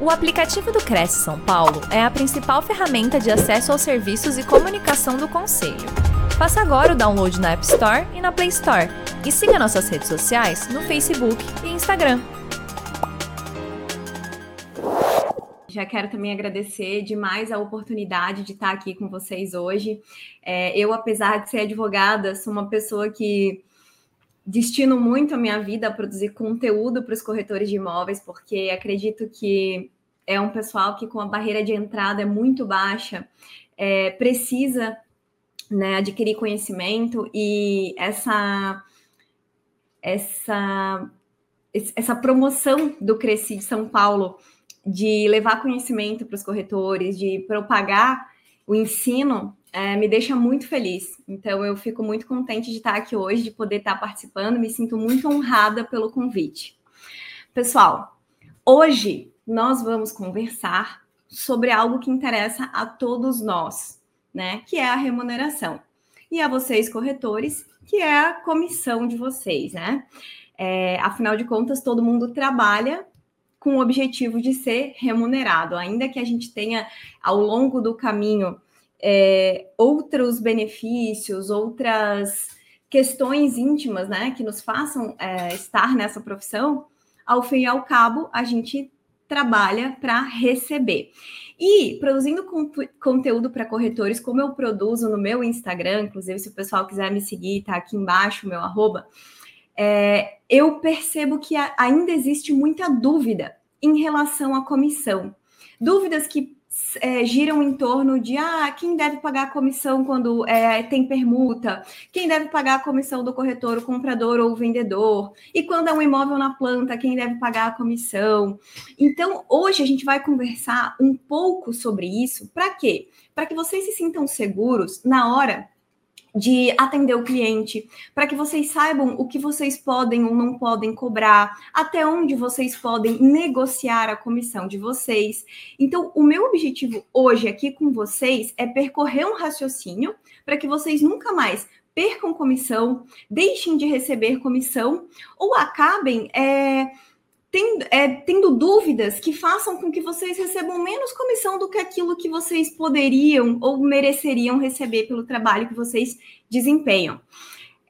O aplicativo do Cresce São Paulo é a principal ferramenta de acesso aos serviços e comunicação do Conselho. Faça agora o download na App Store e na Play Store. E siga nossas redes sociais no Facebook e Instagram. Já quero também agradecer demais a oportunidade de estar aqui com vocês hoje. É, eu, apesar de ser advogada, sou uma pessoa que destino muito a minha vida a produzir conteúdo para os corretores de imóveis, porque acredito que é um pessoal que, com a barreira de entrada é muito baixa, é, precisa né, adquirir conhecimento e essa, essa, essa promoção do Cresci de São Paulo de levar conhecimento para os corretores, de propagar o ensino, é, me deixa muito feliz. Então, eu fico muito contente de estar aqui hoje, de poder estar participando, me sinto muito honrada pelo convite. Pessoal, hoje nós vamos conversar sobre algo que interessa a todos nós, né? Que é a remuneração. E a vocês, corretores, que é a comissão de vocês, né? É, afinal de contas, todo mundo trabalha com o objetivo de ser remunerado, ainda que a gente tenha ao longo do caminho é, outros benefícios, outras questões íntimas, né, que nos façam é, estar nessa profissão, ao fim e ao cabo, a gente trabalha para receber. E produzindo con conteúdo para corretores, como eu produzo no meu Instagram, inclusive se o pessoal quiser me seguir, tá aqui embaixo o meu arroba, é, eu percebo que ainda existe muita dúvida em relação à comissão. Dúvidas que é, giram em torno de ah, quem deve pagar a comissão quando é, tem permuta, quem deve pagar a comissão do corretor, o comprador ou o vendedor, e quando é um imóvel na planta, quem deve pagar a comissão. Então, hoje a gente vai conversar um pouco sobre isso. Para quê? Para que vocês se sintam seguros na hora de atender o cliente, para que vocês saibam o que vocês podem ou não podem cobrar, até onde vocês podem negociar a comissão de vocês. Então, o meu objetivo hoje aqui com vocês é percorrer um raciocínio para que vocês nunca mais percam comissão, deixem de receber comissão ou acabem é, tendo, é, tendo dúvidas que façam com que vocês recebam menos comissão do que aquilo que vocês poderiam ou mereceriam receber pelo trabalho que vocês desempenham.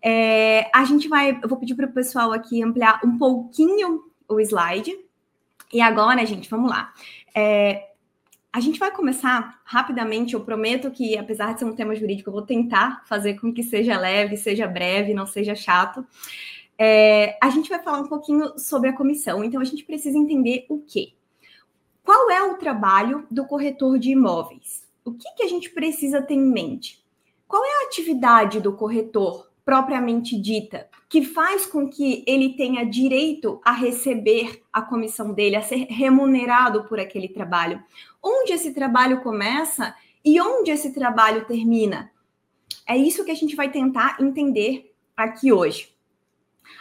É, a gente vai, eu vou pedir para o pessoal aqui ampliar um pouquinho o slide. E agora, gente, vamos lá. É, a gente vai começar rapidamente. Eu prometo que, apesar de ser um tema jurídico, eu vou tentar fazer com que seja leve, seja breve, não seja chato. É, a gente vai falar um pouquinho sobre a comissão, então a gente precisa entender o quê? Qual é o trabalho do corretor de imóveis? O que, que a gente precisa ter em mente? Qual é a atividade do corretor propriamente dita, que faz com que ele tenha direito a receber a comissão dele, a ser remunerado por aquele trabalho? Onde esse trabalho começa e onde esse trabalho termina? É isso que a gente vai tentar entender aqui hoje.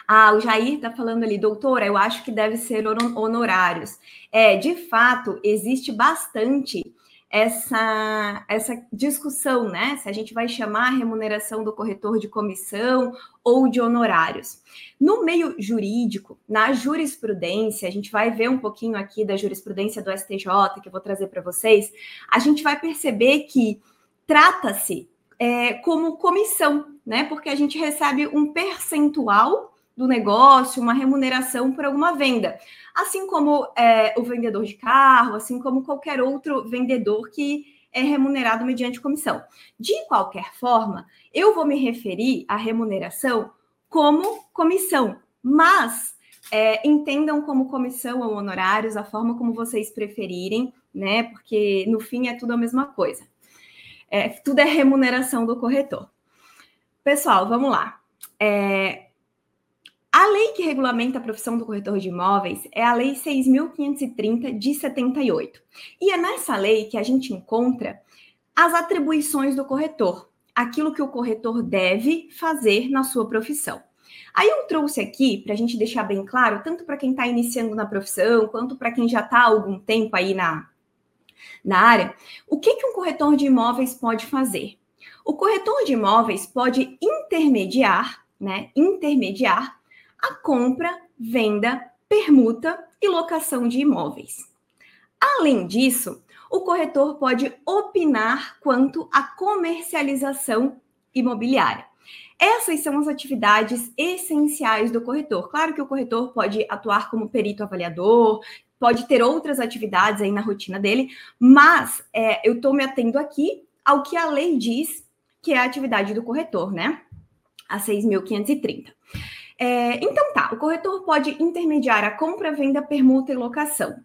Ah, o Jair está falando ali, doutora, eu acho que deve ser honorários. É, de fato, existe bastante essa, essa discussão, né? Se a gente vai chamar a remuneração do corretor de comissão ou de honorários. No meio jurídico, na jurisprudência, a gente vai ver um pouquinho aqui da jurisprudência do STJ, que eu vou trazer para vocês, a gente vai perceber que trata-se é, como comissão, né? Porque a gente recebe um percentual do negócio, uma remuneração por alguma venda. Assim como é, o vendedor de carro, assim como qualquer outro vendedor que é remunerado mediante comissão. De qualquer forma, eu vou me referir à remuneração como comissão, mas é, entendam como comissão ou honorários, a forma como vocês preferirem, né? Porque no fim é tudo a mesma coisa. É, tudo é remuneração do corretor. Pessoal, vamos lá. É, a lei que regulamenta a profissão do corretor de imóveis é a Lei 6.530 de 78. E é nessa lei que a gente encontra as atribuições do corretor, aquilo que o corretor deve fazer na sua profissão. Aí eu trouxe aqui, para a gente deixar bem claro, tanto para quem está iniciando na profissão, quanto para quem já está há algum tempo aí na, na área, o que, que um corretor de imóveis pode fazer? O corretor de imóveis pode intermediar, né? Intermediar a compra, venda, permuta e locação de imóveis. Além disso, o corretor pode opinar quanto à comercialização imobiliária. Essas são as atividades essenciais do corretor. Claro que o corretor pode atuar como perito avaliador, pode ter outras atividades aí na rotina dele, mas é, eu estou me atendo aqui ao que a lei diz que é a atividade do corretor, né? A 6.530. É, então tá, o corretor pode intermediar a compra, venda, permuta e locação.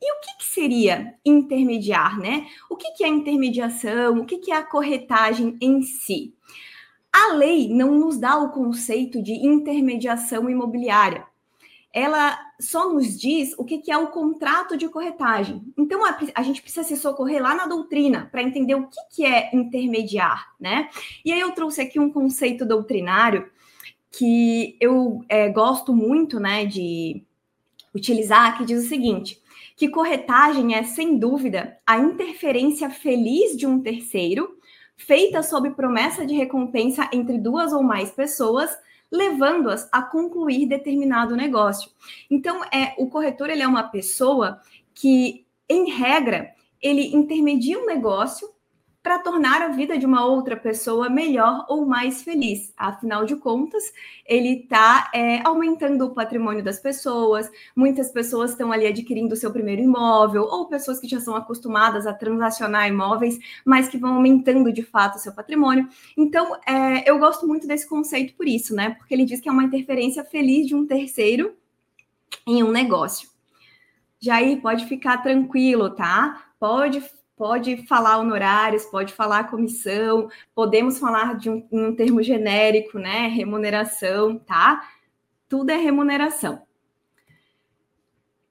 E o que, que seria intermediar, né? O que, que é intermediação? O que, que é a corretagem em si? A lei não nos dá o conceito de intermediação imobiliária. Ela só nos diz o que, que é o contrato de corretagem. Então, a, a gente precisa se socorrer lá na doutrina para entender o que, que é intermediar, né? E aí eu trouxe aqui um conceito doutrinário que eu é, gosto muito, né, de utilizar, que diz o seguinte: que corretagem é, sem dúvida, a interferência feliz de um terceiro, feita sob promessa de recompensa entre duas ou mais pessoas, levando-as a concluir determinado negócio. Então, é o corretor ele é uma pessoa que, em regra, ele intermedia um negócio para tornar a vida de uma outra pessoa melhor ou mais feliz. Afinal de contas, ele está é, aumentando o patrimônio das pessoas. Muitas pessoas estão ali adquirindo o seu primeiro imóvel, ou pessoas que já são acostumadas a transacionar imóveis, mas que vão aumentando de fato o seu patrimônio. Então, é, eu gosto muito desse conceito por isso, né? Porque ele diz que é uma interferência feliz de um terceiro em um negócio. Jair, pode ficar tranquilo, tá? Pode pode falar honorários, pode falar comissão, podemos falar de um, um termo genérico, né? Remuneração, tá? Tudo é remuneração.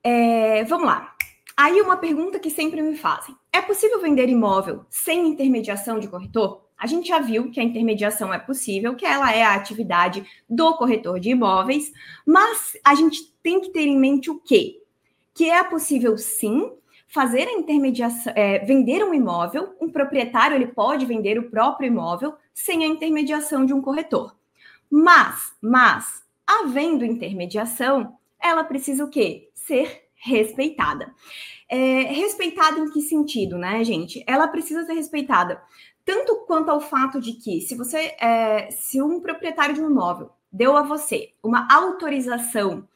É, vamos lá. Aí uma pergunta que sempre me fazem: é possível vender imóvel sem intermediação de corretor? A gente já viu que a intermediação é possível, que ela é a atividade do corretor de imóveis, mas a gente tem que ter em mente o quê? Que é possível sim fazer a intermediação, é, vender um imóvel, um proprietário ele pode vender o próprio imóvel sem a intermediação de um corretor. Mas, mas, havendo intermediação, ela precisa o quê? Ser respeitada. É, respeitada em que sentido, né, gente? Ela precisa ser respeitada tanto quanto ao fato de que, se você, é, se um proprietário de um imóvel deu a você uma autorização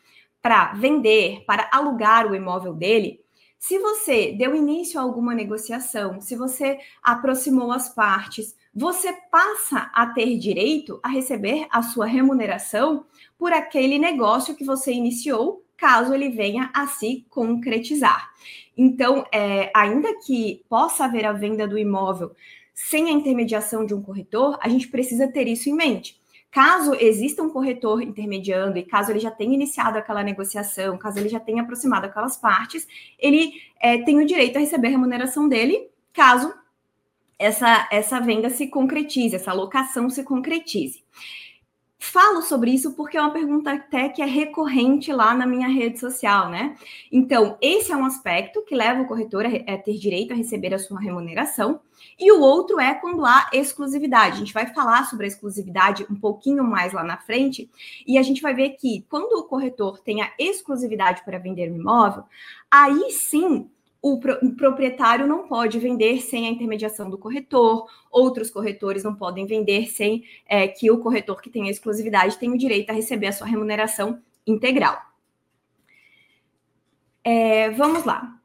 para vender, para alugar o imóvel dele, se você deu início a alguma negociação, se você aproximou as partes, você passa a ter direito a receber a sua remuneração por aquele negócio que você iniciou, caso ele venha a se concretizar. Então, é, ainda que possa haver a venda do imóvel sem a intermediação de um corretor, a gente precisa ter isso em mente. Caso exista um corretor intermediando e caso ele já tenha iniciado aquela negociação, caso ele já tenha aproximado aquelas partes, ele é, tem o direito a receber a remuneração dele, caso essa, essa venda se concretize, essa alocação se concretize. Falo sobre isso porque é uma pergunta até que é recorrente lá na minha rede social, né? Então, esse é um aspecto que leva o corretor a, ter direito a receber a sua remuneração, e o outro é quando há exclusividade. A gente vai falar sobre a exclusividade um pouquinho mais lá na frente, e a gente vai ver que quando o corretor tem a exclusividade para vender um imóvel, aí sim o, pro, o, proprietário não pode vender sem a intermediação do corretor, outros corretores não podem vender sem é, que o corretor que tem a exclusividade tenha o direito a receber a sua remuneração integral. É, vamos lá.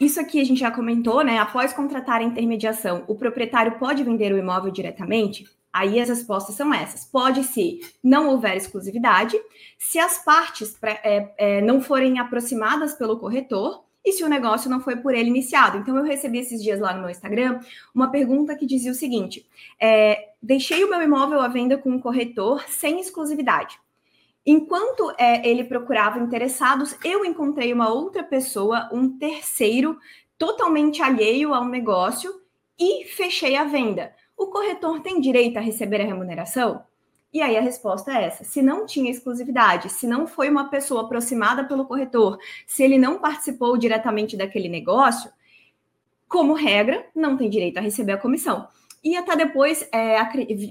Isso aqui a gente já comentou, né? Após contratar a intermediação, o proprietário pode vender o imóvel diretamente? Aí as respostas são essas. Pode se não houver exclusividade, se as partes é, é, não forem aproximadas pelo corretor e se o negócio não foi por ele iniciado. Então, eu recebi esses dias lá no meu Instagram uma pergunta que dizia o seguinte: é, deixei o meu imóvel à venda com um corretor sem exclusividade. Enquanto é, ele procurava interessados, eu encontrei uma outra pessoa, um terceiro, totalmente alheio ao negócio e fechei a venda. O corretor tem direito a receber a remuneração? E aí a resposta é essa: se não tinha exclusividade, se não foi uma pessoa aproximada pelo corretor, se ele não participou diretamente daquele negócio, como regra, não tem direito a receber a comissão. E até depois é,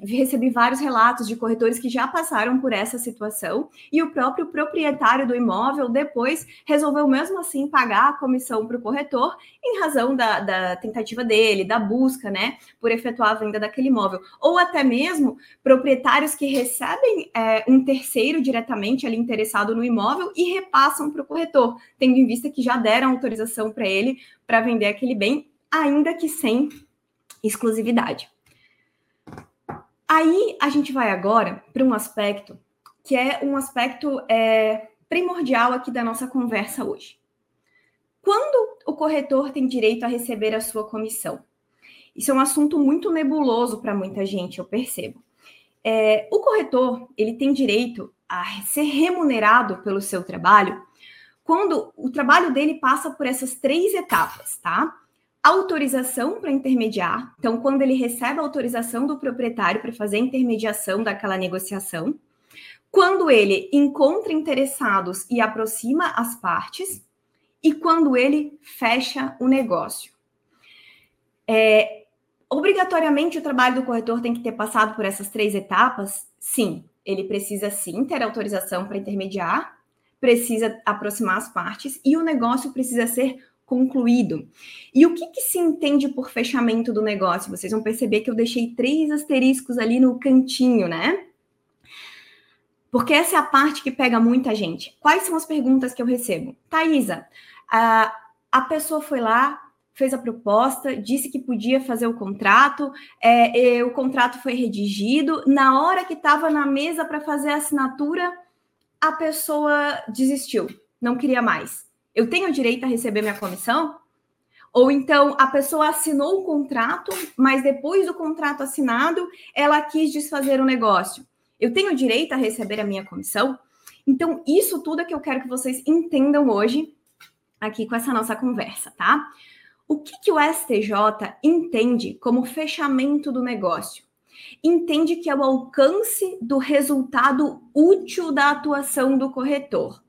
recebi vários relatos de corretores que já passaram por essa situação e o próprio proprietário do imóvel depois resolveu mesmo assim pagar a comissão para o corretor em razão da, da, tentativa dele, da busca, né, por efetuar a venda daquele imóvel. Ou até mesmo proprietários que recebem é, um terceiro diretamente ali interessado no imóvel e repassam para o corretor, tendo em vista que já deram autorização para ele para vender aquele bem, ainda que sem exclusividade. Aí a gente vai agora para um aspecto que é um aspecto é, primordial aqui da nossa conversa hoje. Quando o corretor tem direito a receber a sua comissão? Isso é um assunto muito nebuloso para muita gente, eu percebo. É, o corretor ele tem direito a ser remunerado pelo seu trabalho quando o trabalho dele passa por essas três etapas, tá? Autorização para intermediar. Então, quando ele recebe a autorização do proprietário para fazer a intermediação daquela negociação, quando ele encontra interessados e aproxima as partes, e quando ele fecha o negócio. É, obrigatoriamente, o trabalho do corretor tem que ter passado por essas três etapas? Sim, ele precisa sim ter autorização para intermediar, precisa aproximar as partes e o negócio precisa ser concluído. E o que, que, se entende por fechamento do negócio? Vocês vão perceber que eu deixei três asteriscos ali no cantinho, né? Porque essa é a parte que pega muita gente. Quais são as perguntas que eu recebo? Thaisa, a, a pessoa foi lá, fez a proposta, disse que podia fazer o contrato, é, o contrato foi redigido. Na hora que estava na mesa para fazer a assinatura, a pessoa desistiu, não queria mais eu tenho direito a receber minha comissão? Ou então a pessoa assinou o contrato, mas depois do contrato assinado, ela quis desfazer o negócio. Eu tenho direito a receber a minha comissão? Então, isso tudo é que eu quero que vocês entendam hoje aqui com essa nossa conversa, tá? O que, que o STJ entende como fechamento do negócio? Entende que é o alcance do resultado útil da atuação do corretor.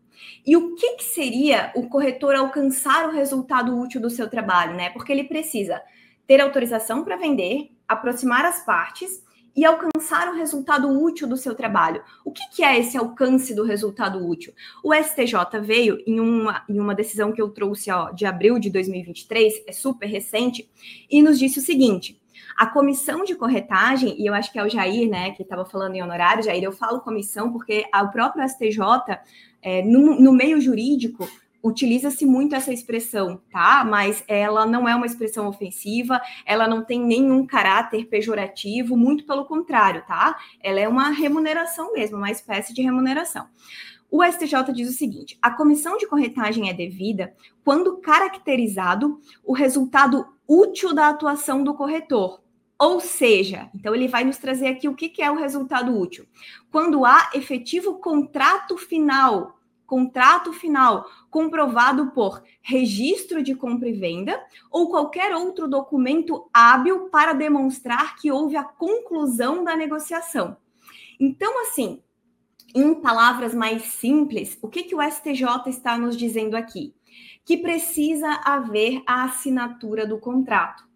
E o que, que seria o corretor alcançar o resultado útil do seu trabalho, né? Porque ele precisa ter autorização para vender, aproximar as partes e alcançar o resultado útil do seu trabalho. O que, que, é esse alcance do resultado útil? O STJ veio em uma, em uma decisão que eu trouxe ó, de abril de 2023, é super recente, e nos disse o seguinte: a comissão de corretagem, e eu acho que é o Jair, né, que estava falando em honorário, Jair, eu falo comissão porque o próprio STJ é, no, no meio jurídico, utiliza-se muito essa expressão, tá? Mas ela não é uma expressão ofensiva, ela não tem nenhum caráter pejorativo, muito pelo contrário, tá? Ela é uma remuneração mesmo, uma espécie de remuneração. O STJ diz o seguinte: a comissão de corretagem é devida quando caracterizado o resultado útil da atuação do corretor. Ou seja, então ele vai nos trazer aqui o que, é o resultado útil. Quando há efetivo contrato final contrato final comprovado por registro de compra e venda ou qualquer outro documento hábil para demonstrar que houve a conclusão da negociação. Então, assim, em palavras mais simples, o que, que o STJ está nos dizendo aqui? Que precisa haver a assinatura do contrato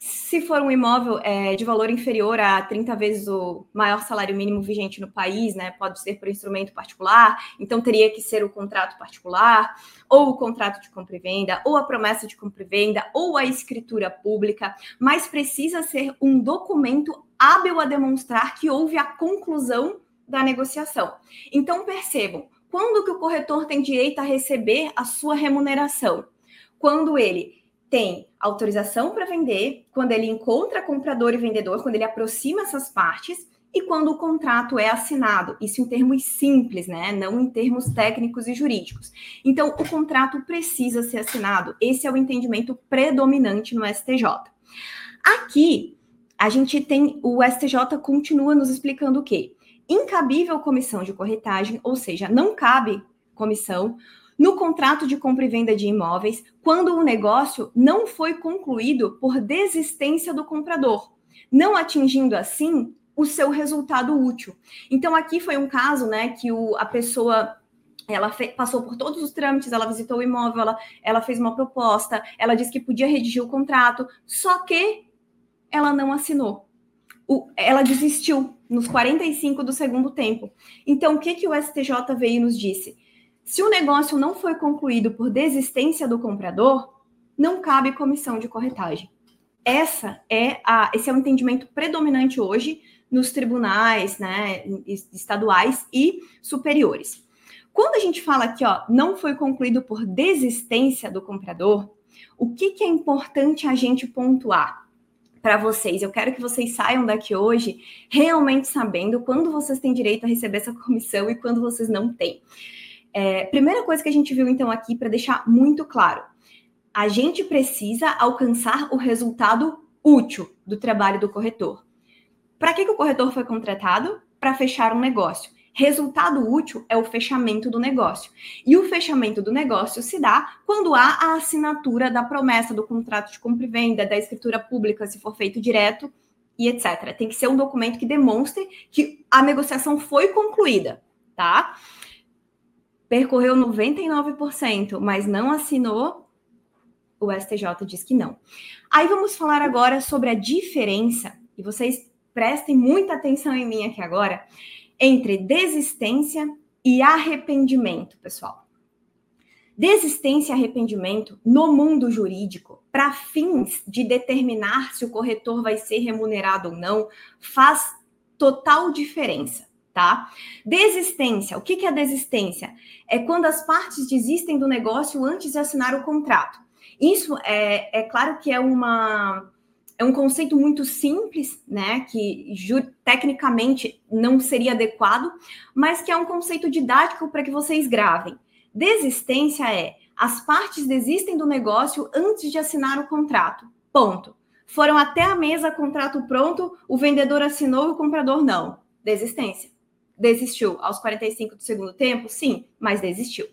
se for um imóvel é, de valor inferior a 30 vezes o maior salário mínimo vigente no país, né, pode ser por instrumento particular, então teria que ser o contrato particular, ou o contrato de compra e venda, ou a promessa de compra e venda, ou a escritura pública, mas precisa ser um documento hábil a demonstrar que houve a conclusão da negociação. Então percebam, quando que o corretor tem direito a receber a sua remuneração? Quando ele tem autorização para vender, quando ele encontra comprador e vendedor, quando ele aproxima essas partes e quando o contrato é assinado. Isso em termos simples, né? Não em termos técnicos e jurídicos. Então, o contrato precisa ser assinado. Esse é o entendimento predominante no STJ. Aqui, a gente tem o STJ continua nos explicando o quê? Incabível comissão de corretagem, ou seja, não cabe comissão no contrato de compra e venda de imóveis quando o negócio não foi concluído por desistência do comprador, não atingindo assim o seu resultado útil. Então aqui foi um caso, né, que o, a pessoa ela passou por todos os trâmites, ela visitou o imóvel, ela, ela fez uma proposta, ela disse que podia redigir o contrato, só que ela não assinou. O, ela desistiu nos 45 do segundo tempo. Então, o que, que o STJ veio e nos disse? Se o negócio não foi concluído por desistência do comprador, não cabe comissão de corretagem. Essa é a, esse é o entendimento predominante hoje nos tribunais né, estaduais e superiores. Quando a gente fala aqui, ó, não foi concluído por desistência do comprador, o que, que é importante a gente pontuar para vocês? Eu quero que vocês saiam daqui hoje realmente sabendo quando vocês têm direito a receber essa comissão e quando vocês não têm. É, primeira coisa que a gente viu então aqui para deixar muito claro: a gente precisa alcançar o resultado útil do trabalho do corretor. Para que, que o corretor foi contratado? Para fechar um negócio. Resultado útil é o fechamento do negócio. E o fechamento do negócio se dá quando há a assinatura da promessa do contrato de compra e venda, da escritura pública, se for feito direto, e etc. Tem que ser um documento que demonstre que a negociação foi concluída, tá? Percorreu 99%, mas não assinou, o STJ diz que não. Aí vamos falar agora sobre a diferença, e vocês prestem muita atenção em mim aqui agora, entre desistência e arrependimento, pessoal. Desistência e arrependimento no mundo jurídico, para fins de determinar se o corretor vai ser remunerado ou não, faz total diferença, tá? Desistência, o que, é desistência? É quando as partes desistem do negócio antes de assinar o contrato. Isso é, é claro que é uma é um conceito muito simples, né, que tecnicamente não seria adequado, mas que é um conceito didático para que vocês gravem. Desistência é as partes desistem do negócio antes de assinar o contrato. Ponto. Foram até a mesa, contrato pronto, o vendedor assinou e o comprador não. Desistência. Desistiu aos 45 do segundo tempo? Sim, mas desistiu.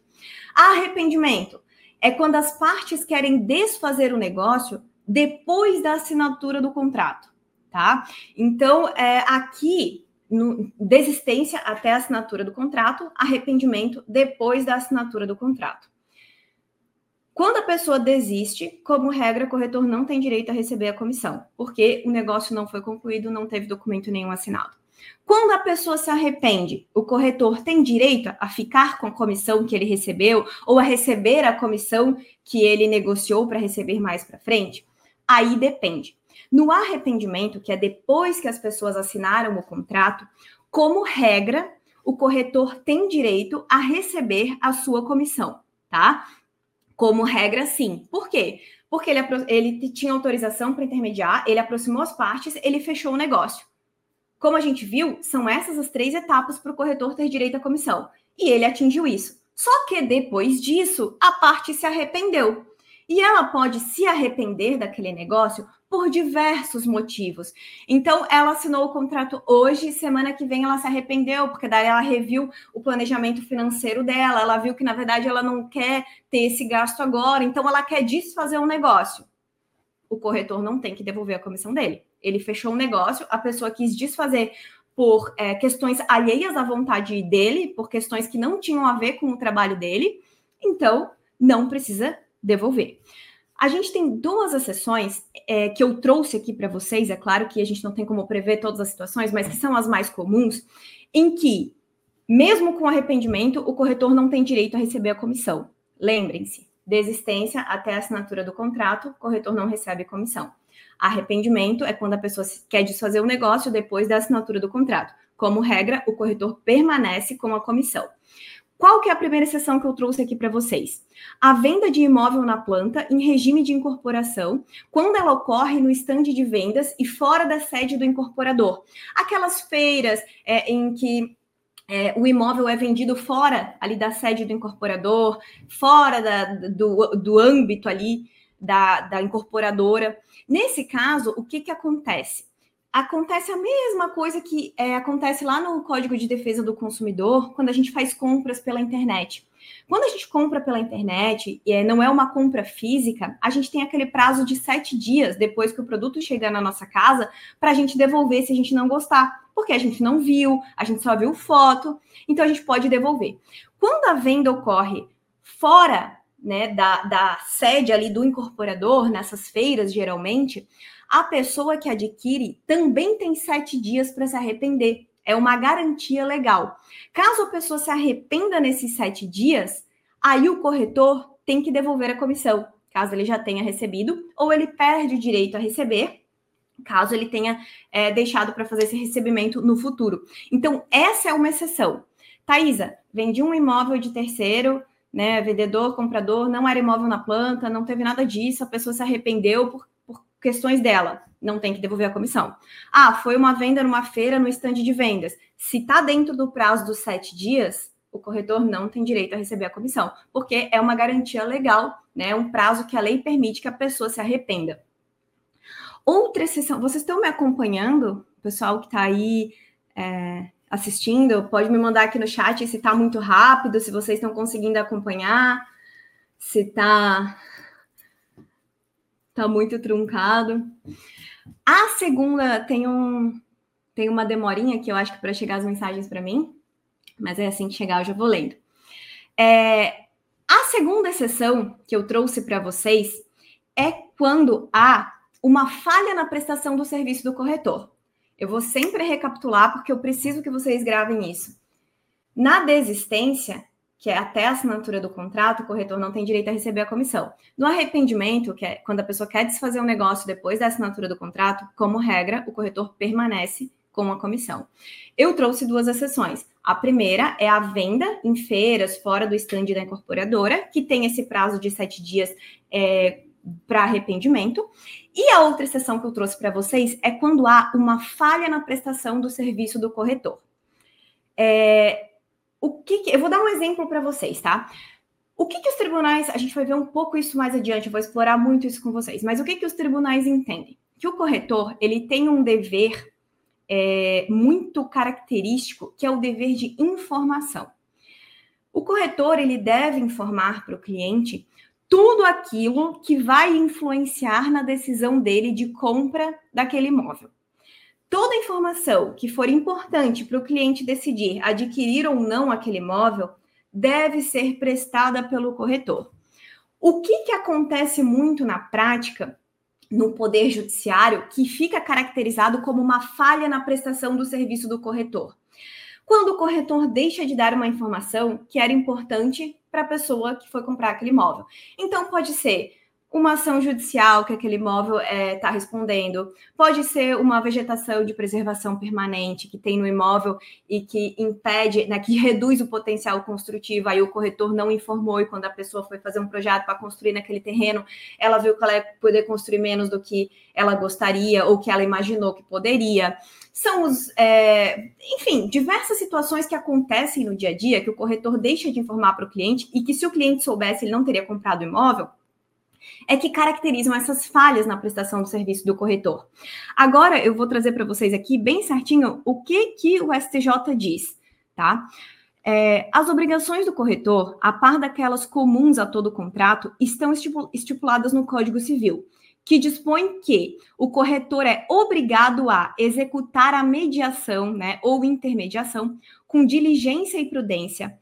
Arrependimento é quando as partes querem desfazer o negócio depois da assinatura do contrato, tá? Então, é, aqui, no, desistência até a assinatura do contrato, arrependimento depois da assinatura do contrato. Quando a pessoa desiste, como regra, o corretor não tem direito a receber a comissão, porque o negócio não foi concluído, não teve documento nenhum assinado. Quando a pessoa se arrepende, o corretor tem direito a ficar com a comissão que ele recebeu ou a receber a comissão que ele negociou para receber mais para frente? Aí depende. No arrependimento, que é depois que as pessoas assinaram o contrato, como regra, o corretor tem direito a receber a sua comissão, tá? Como regra, sim. Por quê? Porque ele, ele tinha autorização para intermediar, ele aproximou as partes, ele fechou o negócio. Como a gente viu, são essas as três etapas para o corretor ter direito à comissão. E ele atingiu isso. Só que depois disso, a parte se arrependeu. E ela pode se arrepender daquele negócio por diversos motivos. Então, ela assinou o contrato hoje, semana que vem ela se arrependeu, porque daí ela reviu o planejamento financeiro dela, ela viu que, na verdade, ela não quer ter esse gasto agora, então ela quer desfazer um negócio. O corretor não tem que devolver a comissão dele. Ele fechou um negócio, a pessoa quis desfazer por é, questões alheias à vontade dele, por questões que não tinham a ver com o trabalho dele, então não precisa devolver. A gente tem duas exceções é, que eu trouxe aqui para vocês, é claro que a gente não tem como prever todas as situações, mas que são as mais comuns, em que, mesmo com arrependimento, o corretor não tem direito a receber a comissão. Lembrem-se, desistência até a assinatura do contrato, corretor não recebe comissão. Arrependimento é quando a pessoa quer desfazer o negócio depois da assinatura do contrato. Como regra, o corretor permanece com a comissão. Qual que é a primeira exceção que eu trouxe aqui para vocês? A venda de imóvel na planta em regime de incorporação, quando ela ocorre no estande de vendas e fora da sede do incorporador. Aquelas feiras é, em que é, o imóvel é vendido fora ali da sede do incorporador, fora da, do, do âmbito ali da, da incorporadora. Nesse caso, o que, que acontece? Acontece a mesma coisa que é, acontece lá no Código de Defesa do Consumidor quando a gente faz compras pela internet. Quando a gente compra pela internet e é, não é uma compra física, a gente tem aquele prazo de sete dias depois que o produto chegar na nossa casa para a gente devolver se a gente não gostar, porque a gente não viu, a gente só viu foto, então a gente pode devolver. Quando a venda ocorre fora né, da, da sede ali do incorporador, nessas feiras, geralmente, a pessoa que adquire também tem sete dias para se arrepender. É uma garantia legal. Caso a pessoa se arrependa nesses sete dias, aí o corretor tem que devolver a comissão, caso ele já tenha recebido, ou ele perde o direito a receber, caso ele tenha é, deixado para fazer esse recebimento no futuro. Então, essa é uma exceção. Thaisa, vendi um imóvel de terceiro, né? Vendedor, comprador, não era imóvel na planta, não teve nada disso, a pessoa se arrependeu questões dela, não tem que devolver a comissão. Ah, foi uma venda numa feira no estande de vendas. Se está dentro do prazo dos sete dias, o corretor não tem direito a receber a comissão, porque é uma garantia legal, né? Um prazo que a lei permite que a pessoa se arrependa. Outra exceção, vocês estão me acompanhando? O pessoal que está aí é, assistindo, pode me mandar aqui no chat se está muito rápido, se vocês estão conseguindo acompanhar, se está tá muito truncado. A segunda tem um tem uma demorinha que eu acho que para chegar as mensagens para mim, mas é assim que chegar eu já vou lendo. É, a segunda exceção que eu trouxe para vocês é quando há uma falha na prestação do serviço do corretor. Eu vou sempre recapitular porque eu preciso que vocês gravem isso. Na desistência, que é até a assinatura do contrato, o corretor não tem direito a receber a comissão. No arrependimento, que é quando a pessoa quer desfazer um negócio depois da assinatura do contrato, como regra, o corretor permanece com a comissão. Eu trouxe duas exceções. A primeira é a venda em feiras fora do estande da incorporadora, que tem esse prazo de sete dias é, para arrependimento. E a outra exceção que eu trouxe para vocês é quando há uma falha na prestação do serviço do corretor. É, o que, que eu vou dar um exemplo para vocês, tá? O que, que os tribunais, a gente vai ver um pouco isso mais adiante, eu vou explorar muito isso com vocês, mas o que, que os tribunais entendem? Que o corretor, ele tem um dever é, muito característico, que é o dever de informação. O corretor, ele deve informar para o cliente tudo aquilo que vai influenciar na decisão dele de compra daquele imóvel. Toda informação que for importante para o cliente decidir adquirir ou não aquele imóvel deve ser prestada pelo corretor. O que, que acontece muito na prática no poder judiciário que fica caracterizado como uma falha na prestação do serviço do corretor? Quando o corretor deixa de dar uma informação que era importante para a pessoa que foi comprar aquele imóvel. Então, pode ser uma ação judicial que aquele imóvel está é, tá respondendo, pode ser uma vegetação de preservação permanente que tem no imóvel e que impede, né, que reduz o potencial construtivo, aí o corretor não informou e quando a pessoa foi fazer um projeto para construir naquele terreno, ela viu que ela ia poder construir menos do que ela gostaria ou que ela imaginou que poderia. São os, é, enfim, diversas situações que acontecem no dia a dia que o corretor deixa de informar para o cliente e que se o cliente soubesse, ele não teria comprado o imóvel é que caracterizam essas falhas na prestação do serviço do corretor. Agora eu vou trazer para vocês aqui bem certinho o que que o STJ diz, tá? É, as obrigações do corretor, a par daquelas comuns a todo contrato, estão estipuladas no Código Civil, que dispõe que o corretor é obrigado a executar a mediação, né, ou intermediação, com diligência e prudência,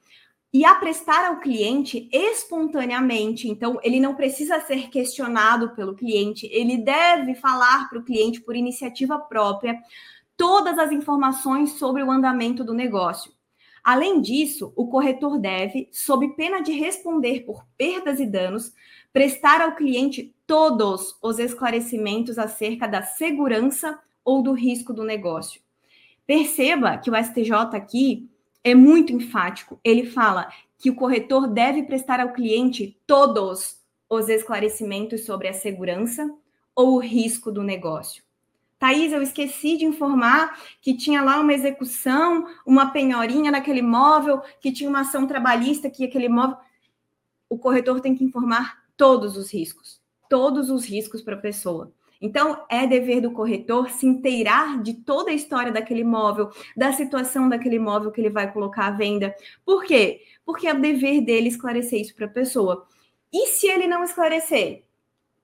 e a prestar ao cliente espontaneamente. Então, ele não precisa ser questionado pelo cliente, ele deve falar para o cliente por iniciativa própria todas as informações sobre o andamento do negócio. Além disso, o corretor deve, sob pena de responder por perdas e danos, prestar ao cliente todos os esclarecimentos acerca da segurança ou do risco do negócio. Perceba que o STJ aqui é muito enfático. Ele fala que o corretor deve prestar ao cliente todos os esclarecimentos sobre a segurança ou o risco do negócio. Thaís, eu esqueci de informar que tinha lá uma execução, uma penhorinha naquele imóvel, que tinha uma ação trabalhista, que aquele imóvel. O corretor tem que informar todos os riscos, todos os riscos para a pessoa. Então, é dever do corretor se inteirar de toda a história daquele imóvel, da situação daquele imóvel que ele vai colocar à venda. Por quê? Porque é dever dele esclarecer isso para a pessoa. E se ele não esclarecer?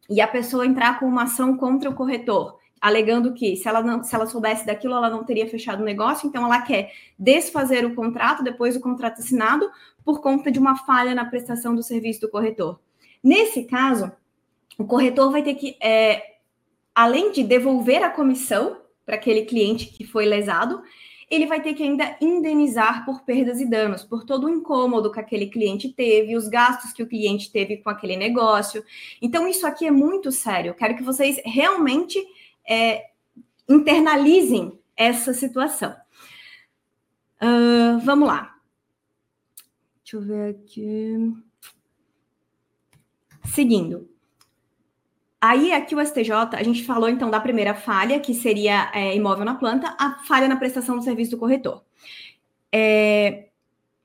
E a pessoa entrar com uma ação contra o corretor, alegando que se ela, não, se ela soubesse daquilo, ela não teria fechado o negócio, então ela quer desfazer o contrato depois do contrato assinado por conta de uma falha na prestação do serviço do corretor. Nesse caso, o corretor vai ter que, é, além de devolver a comissão para aquele cliente que foi lesado, ele vai ter que ainda indenizar por perdas e danos, por todo o incômodo que aquele cliente teve, os gastos que o cliente teve com aquele negócio. Então, isso aqui é muito sério. Quero que vocês realmente é, internalizem essa situação. Uh, vamos lá. Deixa eu ver aqui. Seguindo. Aí, aqui o STJ, a gente falou então da primeira falha, que seria é, imóvel na planta, a falha na prestação do serviço do corretor. É,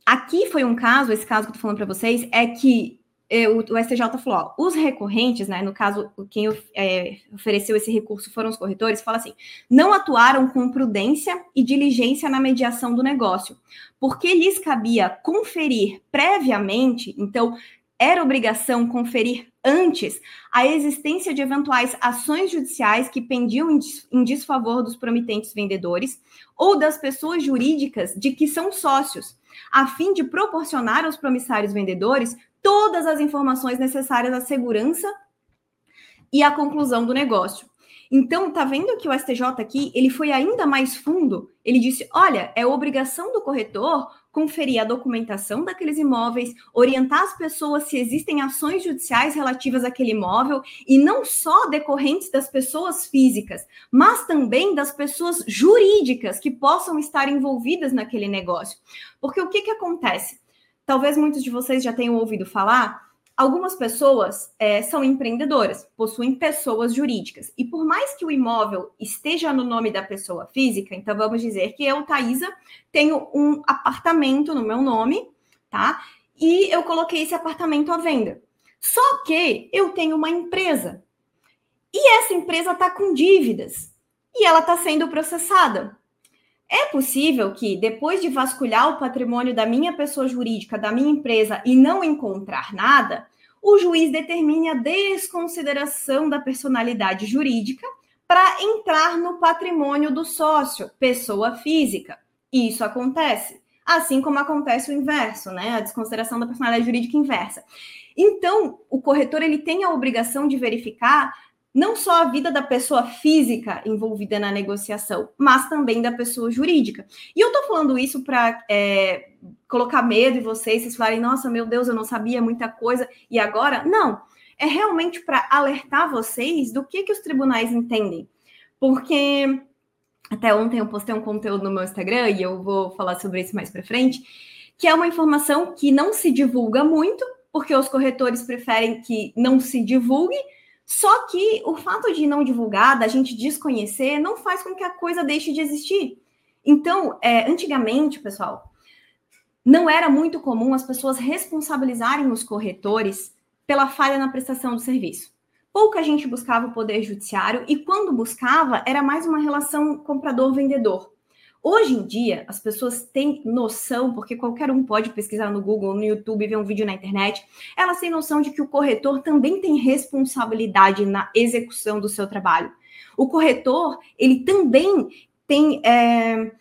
aqui foi um caso, esse caso que eu tô falando para vocês, é que é, o, o, STJ falou: ó, os recorrentes, né, no caso, quem é, ofereceu esse recurso foram os corretores, fala assim: não atuaram com prudência e diligência na mediação do negócio, porque lhes cabia conferir previamente, então era obrigação conferir antes a existência de eventuais ações judiciais que pendiam em desfavor dos promitentes vendedores ou das pessoas jurídicas de que são sócios, a fim de proporcionar aos promissários vendedores todas as informações necessárias à segurança e à conclusão do negócio. Então, tá vendo que o STJ aqui, ele foi ainda mais fundo. Ele disse: "Olha, é obrigação do corretor conferir a documentação daqueles imóveis, orientar as pessoas se existem ações judiciais relativas àquele imóvel e não só decorrentes das pessoas físicas, mas também das pessoas jurídicas que possam estar envolvidas naquele negócio. Porque o que que acontece? Talvez muitos de vocês já tenham ouvido falar Algumas pessoas é, são empreendedoras, possuem pessoas jurídicas. E por mais que o imóvel esteja no nome da pessoa física, então vamos dizer que eu, Thaisa, tenho um apartamento no meu nome, tá? E eu coloquei esse apartamento à venda. Só que eu tenho uma empresa. E essa empresa está com dívidas. E ela está sendo processada. É possível que, depois de vasculhar o patrimônio da minha pessoa jurídica, da minha empresa, e não encontrar nada, o juiz determine a desconsideração da personalidade jurídica para entrar no patrimônio do sócio, pessoa física. Isso acontece. Assim como acontece o inverso, né? A desconsideração da personalidade jurídica inversa. Então, o corretor ele tem a obrigação de verificar não só a vida da pessoa física envolvida na negociação, mas também da pessoa jurídica. E eu tô falando isso para é, colocar medo em vocês, vocês falarem, nossa, meu Deus, eu não sabia muita coisa, e agora? Não. É realmente para alertar vocês do que, que os tribunais entendem. Porque até ontem eu postei um conteúdo no meu Instagram e eu vou falar sobre isso mais para frente, que é uma informação que não se divulga muito, porque os corretores preferem que não se divulgue, só que o fato de não divulgar, da gente desconhecer, não faz com que a coisa deixe de existir. Então, é, antigamente, pessoal, não era muito comum as pessoas responsabilizarem os corretores pela falha na prestação do serviço. Pouca gente buscava o poder judiciário e, quando buscava, era mais uma relação comprador-vendedor. Hoje em dia, as pessoas têm noção, porque qualquer um pode pesquisar no Google, no YouTube, ver um vídeo na internet, elas têm noção de que o corretor também tem responsabilidade na execução do seu trabalho. O corretor, ele também tem, é,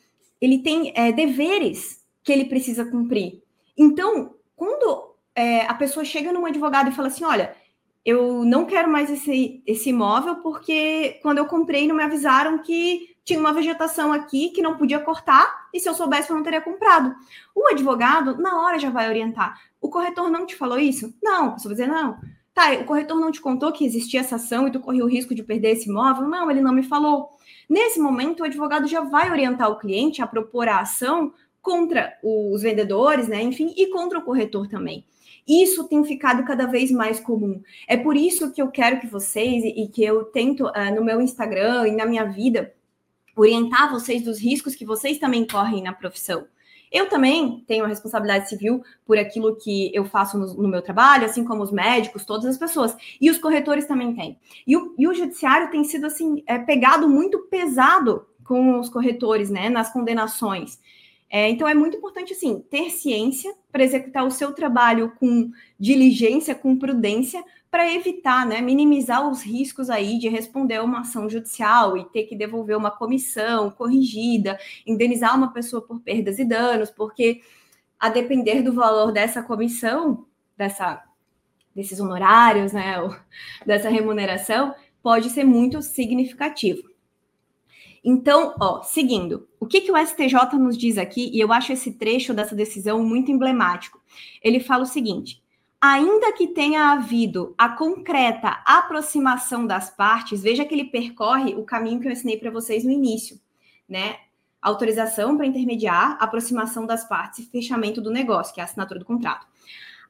ele tem é, deveres que ele precisa cumprir. Então, quando é, a pessoa chega num advogado e fala assim, olha, eu não quero mais esse, esse imóvel porque quando eu comprei não me avisaram que tinha uma vegetação aqui que não podia cortar, e se eu soubesse, eu não teria comprado. O advogado, na hora, já vai orientar. O corretor não te falou isso? Não, vai dizer, não. Tá, o corretor não te contou que existia essa ação e tu corria o risco de perder esse imóvel? Não, ele não me falou. Nesse momento, o advogado já vai orientar o cliente a propor a ação contra os vendedores, né? Enfim, e contra o corretor também. Isso tem ficado cada vez mais comum. É por isso que eu quero que vocês e que eu tento uh, no meu Instagram e na minha vida orientar vocês dos riscos que vocês também correm na profissão. Eu também tenho a responsabilidade civil por aquilo que eu faço no, no, meu trabalho, assim como os médicos, todas as pessoas. E os corretores também têm. E o, e o judiciário tem sido, assim, é, pegado muito pesado com os corretores, né, nas condenações. É, então, é muito importante, assim, ter ciência para executar o seu trabalho com diligência, com prudência, para evitar, né, minimizar os riscos aí de responder uma ação judicial e ter que devolver uma comissão corrigida, indenizar uma pessoa por perdas e danos, porque a depender do valor dessa comissão, dessa desses honorários, né, dessa remuneração, pode ser muito significativo. Então, ó, seguindo, o que, que o STJ nos diz aqui, e eu acho esse trecho dessa decisão muito emblemático. Ele fala o seguinte: ainda que tenha havido a concreta aproximação das partes, veja que ele percorre o caminho que eu ensinei para vocês no início, né? Autorização para intermediar, aproximação das partes e fechamento do negócio, que é a assinatura do contrato.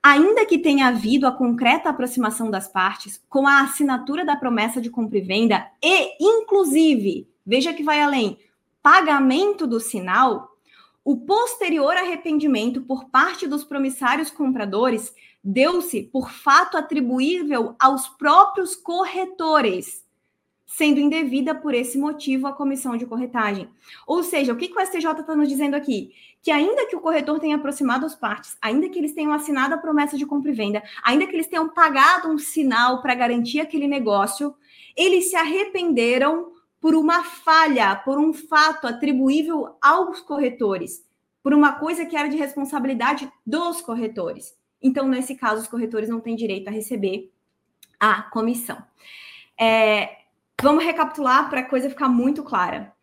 Ainda que tenha havido a concreta aproximação das partes com a assinatura da promessa de compra e venda e, inclusive, veja que vai além, pagamento do sinal, o posterior arrependimento por parte dos promissários compradores deu-se por fato atribuível aos próprios corretores, sendo indevida por esse motivo a comissão de corretagem. Ou seja, o que, que o STJ está nos dizendo aqui? Que ainda que o corretor tenha aproximado as partes, ainda que eles tenham assinado a promessa de compra e venda, ainda que eles tenham pagado um sinal para garantir aquele negócio, eles se arrependeram por uma falha, por um fato atribuível aos corretores, por uma coisa que era de responsabilidade dos corretores. Então, nesse caso, os corretores não têm direito a receber a comissão. É, vamos recapitular para a coisa ficar muito clara.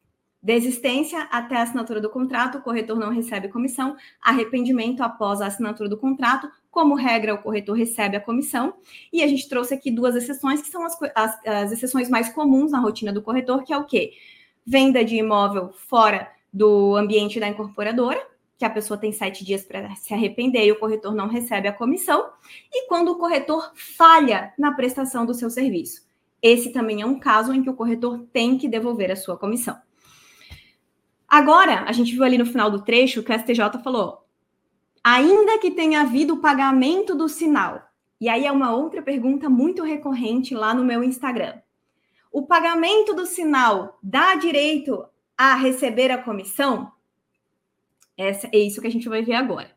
Desistência até a assinatura do contrato, o corretor não recebe comissão. Arrependimento após a assinatura do contrato, como regra, o corretor recebe a comissão. E a gente trouxe aqui duas exceções, que são as, as, as exceções mais comuns na rotina do corretor, que é o quê? Venda de imóvel fora do ambiente da incorporadora, que a pessoa tem sete dias para se arrepender e o corretor não recebe a comissão, e quando o corretor falha na prestação do seu serviço. Esse também é um caso em que o corretor tem que devolver a sua comissão. Agora, a gente viu ali no final do trecho que o STJ falou, ainda que tenha havido o pagamento do sinal. E aí é uma outra pergunta muito recorrente lá no meu Instagram. O pagamento do sinal dá direito a receber a comissão? Essa, é isso que a gente vai ver agora.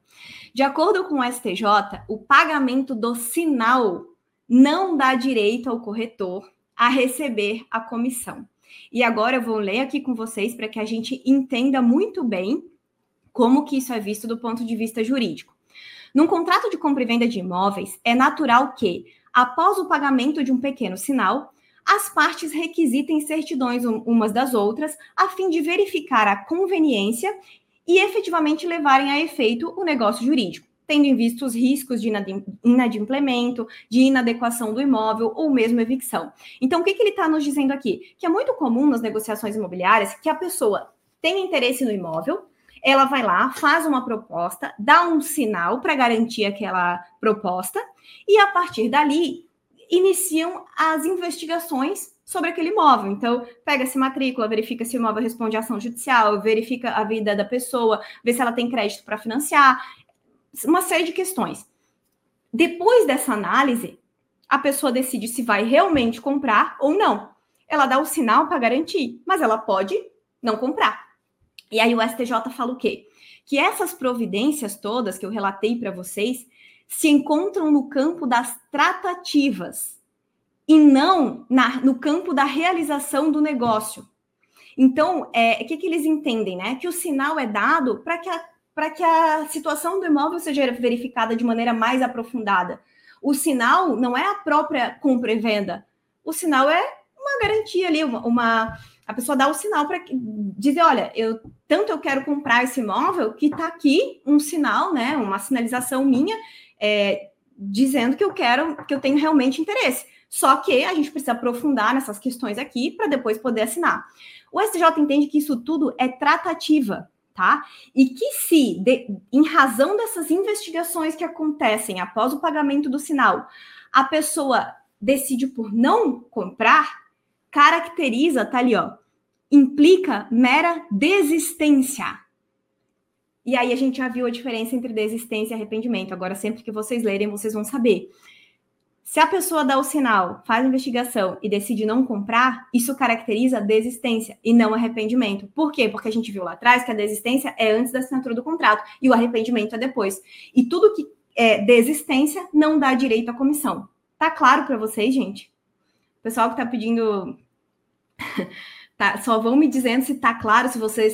De acordo com o STJ, o pagamento do sinal não dá direito ao corretor a receber a comissão. E agora eu vou ler aqui com vocês para que a gente entenda muito bem como que isso é visto do ponto de vista jurídico. Num contrato de compra e venda de imóveis, é natural que, após o pagamento de um pequeno sinal, as partes requisitem certidões umas das outras, a fim de verificar a conveniência e efetivamente levarem a efeito o negócio jurídico, tendo em vista os riscos de inadimplemento, de inadequação do imóvel ou mesmo evicção. Então, o que, que ele está nos dizendo aqui? Que é muito comum nas negociações imobiliárias que a pessoa tem interesse no imóvel, ela vai lá, faz uma proposta, dá um sinal para garantir aquela proposta, e a partir dali iniciam as investigações sobre aquele imóvel. Então, pega-se matrícula, verifica se o imóvel responde à ação judicial, verifica a vida da pessoa, vê se ela tem crédito para financiar, uma série de questões. Depois dessa análise, a pessoa decide se vai realmente comprar ou não. Ela dá o sinal para garantir, mas ela pode não comprar. E aí o STJ fala o quê? Que essas providências todas que eu relatei para vocês se encontram no campo das tratativas e não na, no campo da realização do negócio. Então, é, o que, que eles entendem, né? Que o sinal é dado para que, a, que a situação do imóvel seja verificada de maneira mais aprofundada. O sinal não é a própria compra e venda. O sinal é uma garantia ali, uma, uma a pessoa dá o sinal para dizer, olha, eu tanto eu quero comprar esse imóvel que está aqui um sinal, né, uma sinalização minha é, dizendo que eu quero, que eu tenho realmente interesse. Só que a gente precisa aprofundar nessas questões aqui para depois poder assinar. O STJ entende que isso tudo é tratativa, tá? E que se, de, em razão dessas investigações que acontecem após o pagamento do sinal, a pessoa decide por não comprar, caracteriza, tá ali, ó, implica mera desistência. E aí a gente já viu a diferença entre desistência e arrependimento. Agora, sempre que vocês lerem, vocês vão saber. Se a pessoa dá o sinal, faz a investigação e decide não comprar, isso caracteriza desistência e não arrependimento. Por quê? Porque a gente viu lá atrás que a desistência é antes da assinatura do contrato e o arrependimento é depois. E tudo que é desistência não dá direito à comissão. Tá claro para vocês, gente? O pessoal que tá pedindo. tá, só vão me dizendo se tá claro, se vocês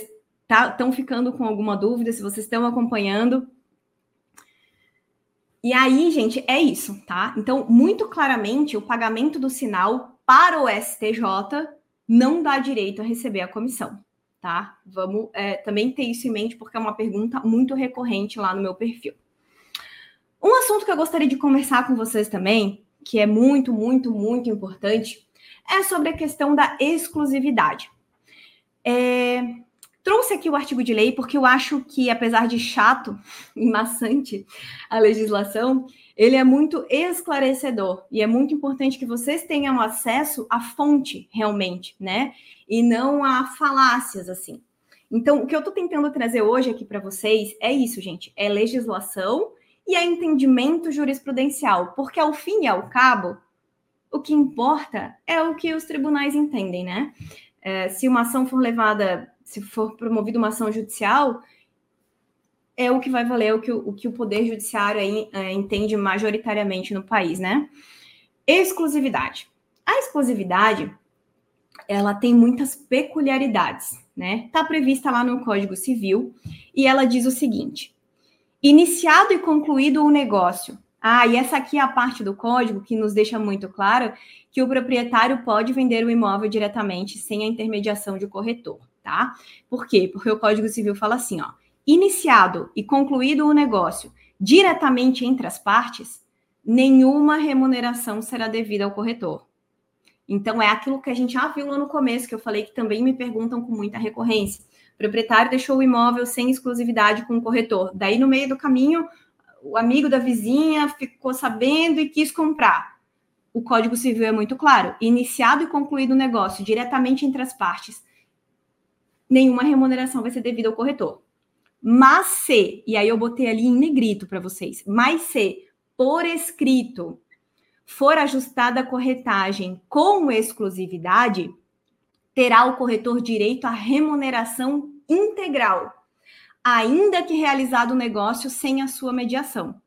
estão tá, ficando com alguma dúvida, se vocês estão acompanhando. E aí, gente, é isso, tá? Então, muito claramente, o pagamento do sinal para o STJ não dá direito a receber a comissão, tá? Vamos é, também ter isso em mente, porque é uma pergunta muito recorrente lá no meu perfil. Um assunto que eu gostaria de conversar com vocês também, que é muito, muito, muito importante, é sobre a questão da exclusividade. É, trouxe aqui o artigo de lei porque eu acho que, apesar de chato e maçante a legislação, ele é muito esclarecedor e é muito importante que vocês tenham acesso à fonte realmente, né? E não a falácias assim. Então, o que eu estou tentando trazer hoje aqui para vocês é isso, gente: é legislação e é entendimento jurisprudencial, porque ao fim e ao cabo, o que importa é o que os tribunais entendem, né? É, se uma ação for levada, se for promovida uma ação judicial, é o que vai valer, o que o, o, que o Poder Judiciário aí, é, entende majoritariamente no país, né? Exclusividade. A exclusividade, ela tem muitas peculiaridades, né? Está prevista lá no Código Civil e ela diz o seguinte: iniciado e concluído o negócio ah, e essa aqui é a parte do código que nos deixa muito claro que o proprietário pode vender o imóvel diretamente sem a intermediação de corretor, tá? Por quê? Porque o Código Civil fala assim, ó, iniciado e concluído o negócio diretamente entre as partes, nenhuma remuneração será devida ao corretor. Então é aquilo que a gente já viu lá no começo, que eu falei que também me perguntam com muita recorrência. O proprietário deixou o imóvel sem exclusividade com o corretor. Daí, no meio do caminho, o amigo da vizinha ficou sabendo e quis comprar. O Código Civil é muito claro: iniciado e concluído o negócio diretamente entre as partes, nenhuma remuneração vai ser devida ao corretor. Mas se, e aí eu botei ali em negrito para vocês, mas se por escrito for ajustada a corretagem com exclusividade, terá o corretor direito à remuneração integral ainda que realizado o negócio sem a sua mediação,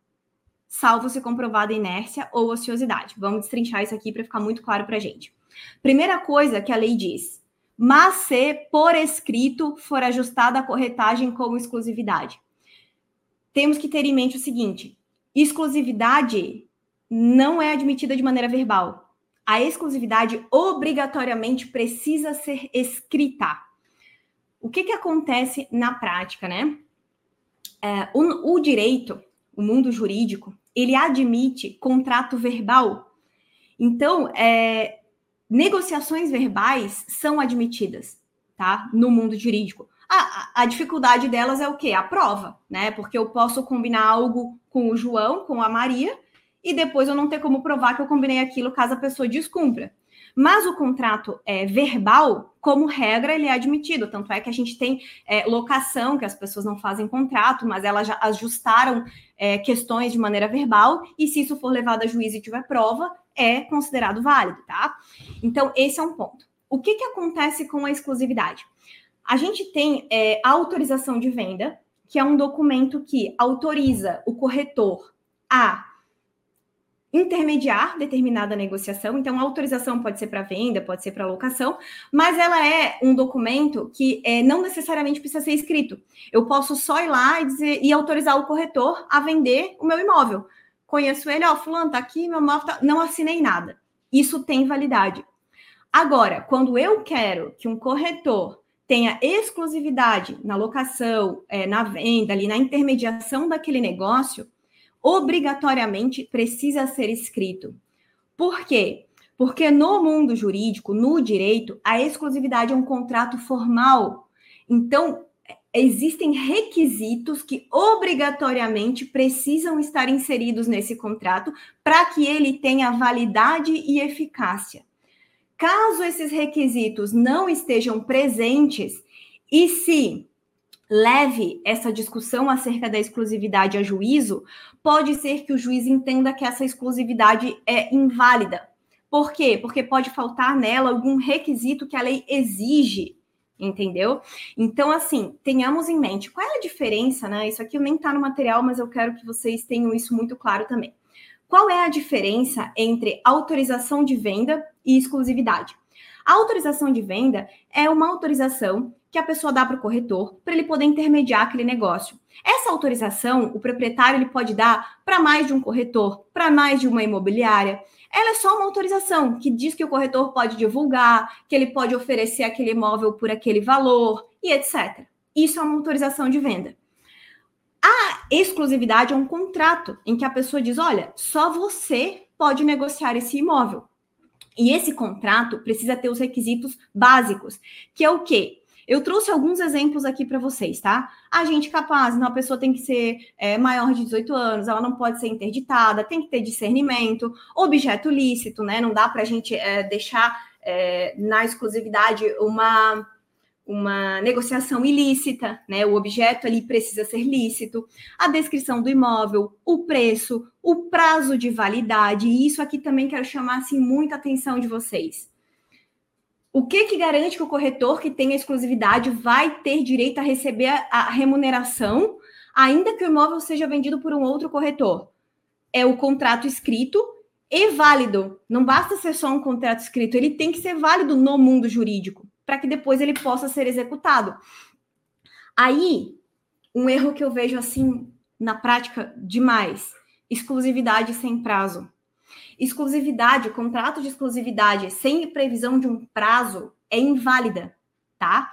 salvo se comprovada inércia ou ociosidade. Vamos destrinchar isso aqui para ficar muito claro para a gente. Primeira coisa que a lei diz: mas se por escrito for ajustada a corretagem como exclusividade. Temos que ter em mente o seguinte: exclusividade não é admitida de maneira verbal. A exclusividade obrigatoriamente precisa ser escrita. O que, que acontece na prática, né? É, o, o direito, o mundo jurídico, ele admite contrato verbal. Então, é, negociações verbais são admitidas, tá? No mundo jurídico. A, a, dificuldade delas é o quê? A prova, né? Porque eu posso combinar algo com o João, com a Maria, e depois eu não ter como provar que eu combinei aquilo caso a pessoa descumpra. Mas o contrato é, verbal, como regra, ele é admitido. Tanto é que a gente tem é, locação, que as pessoas não fazem contrato, mas elas já ajustaram é, questões de maneira verbal, e se isso for levado a juízo e tiver prova, é considerado válido, tá? Então, esse é um ponto. O que, que acontece com a exclusividade? A gente tem é, a autorização de venda, que é um documento que autoriza o corretor a intermediar determinada negociação. Então, a autorização pode ser para venda, pode ser para locação, mas ela é um documento que é, não necessariamente precisa ser escrito. Eu posso só ir lá e, dizer, e autorizar o corretor a vender o meu imóvel. Conheço ele, ó, fulano, tá aqui, meu imóvel tá... não assinei nada. Isso tem validade. Agora, quando eu quero que um corretor tenha exclusividade na locação, é, na venda, ali na intermediação daquele negócio, obrigatoriamente precisa ser escrito. Por quê? Porque no mundo jurídico, no direito, a exclusividade é um contrato formal. Então, existem requisitos que obrigatoriamente precisam estar inseridos nesse contrato para que ele tenha validade e eficácia. Caso esses requisitos não estejam presentes, e se leve essa discussão acerca da exclusividade a juízo, pode ser que o juiz entenda que essa exclusividade é inválida. Por quê? Porque pode faltar nela algum requisito que a lei exige, entendeu? Então, assim, tenhamos em mente qual é a diferença, né? Isso aqui nem está no material, mas eu quero que vocês tenham isso muito claro também. Qual é a diferença entre autorização de venda e exclusividade? A autorização de venda é uma autorização que a pessoa dá para o corretor para ele poder intermediar aquele negócio. Essa autorização, o proprietário ele pode dar para mais de um corretor, para mais de uma imobiliária. Ela é só uma autorização que diz que o corretor pode divulgar, que ele pode oferecer aquele imóvel por aquele valor e etc. Isso é uma autorização de venda. A exclusividade é um contrato em que a pessoa diz: olha, só você pode negociar esse imóvel. E esse contrato precisa ter os requisitos básicos, que é o quê? Eu trouxe alguns exemplos aqui para vocês, tá? Agente capaz, então a pessoa tem que ser é, maior de 18 anos, ela não pode ser interditada, tem que ter discernimento, objeto lícito, né? Não dá para a gente é, deixar é, na exclusividade uma uma negociação ilícita, né? O objeto ali precisa ser lícito, a descrição do imóvel, o preço, o prazo de validade, e isso aqui também quero chamar assim muita atenção de vocês. O que que garante que o corretor que tem a exclusividade vai ter direito a receber a, a remuneração, ainda que o imóvel seja vendido por um outro corretor? É o contrato escrito e válido. Não basta ser só um contrato escrito, ele tem que ser válido no mundo jurídico para que depois ele possa ser executado. Aí, um erro que eu vejo assim na prática demais: exclusividade sem prazo. Exclusividade, contrato de exclusividade sem previsão de um prazo é inválida, tá?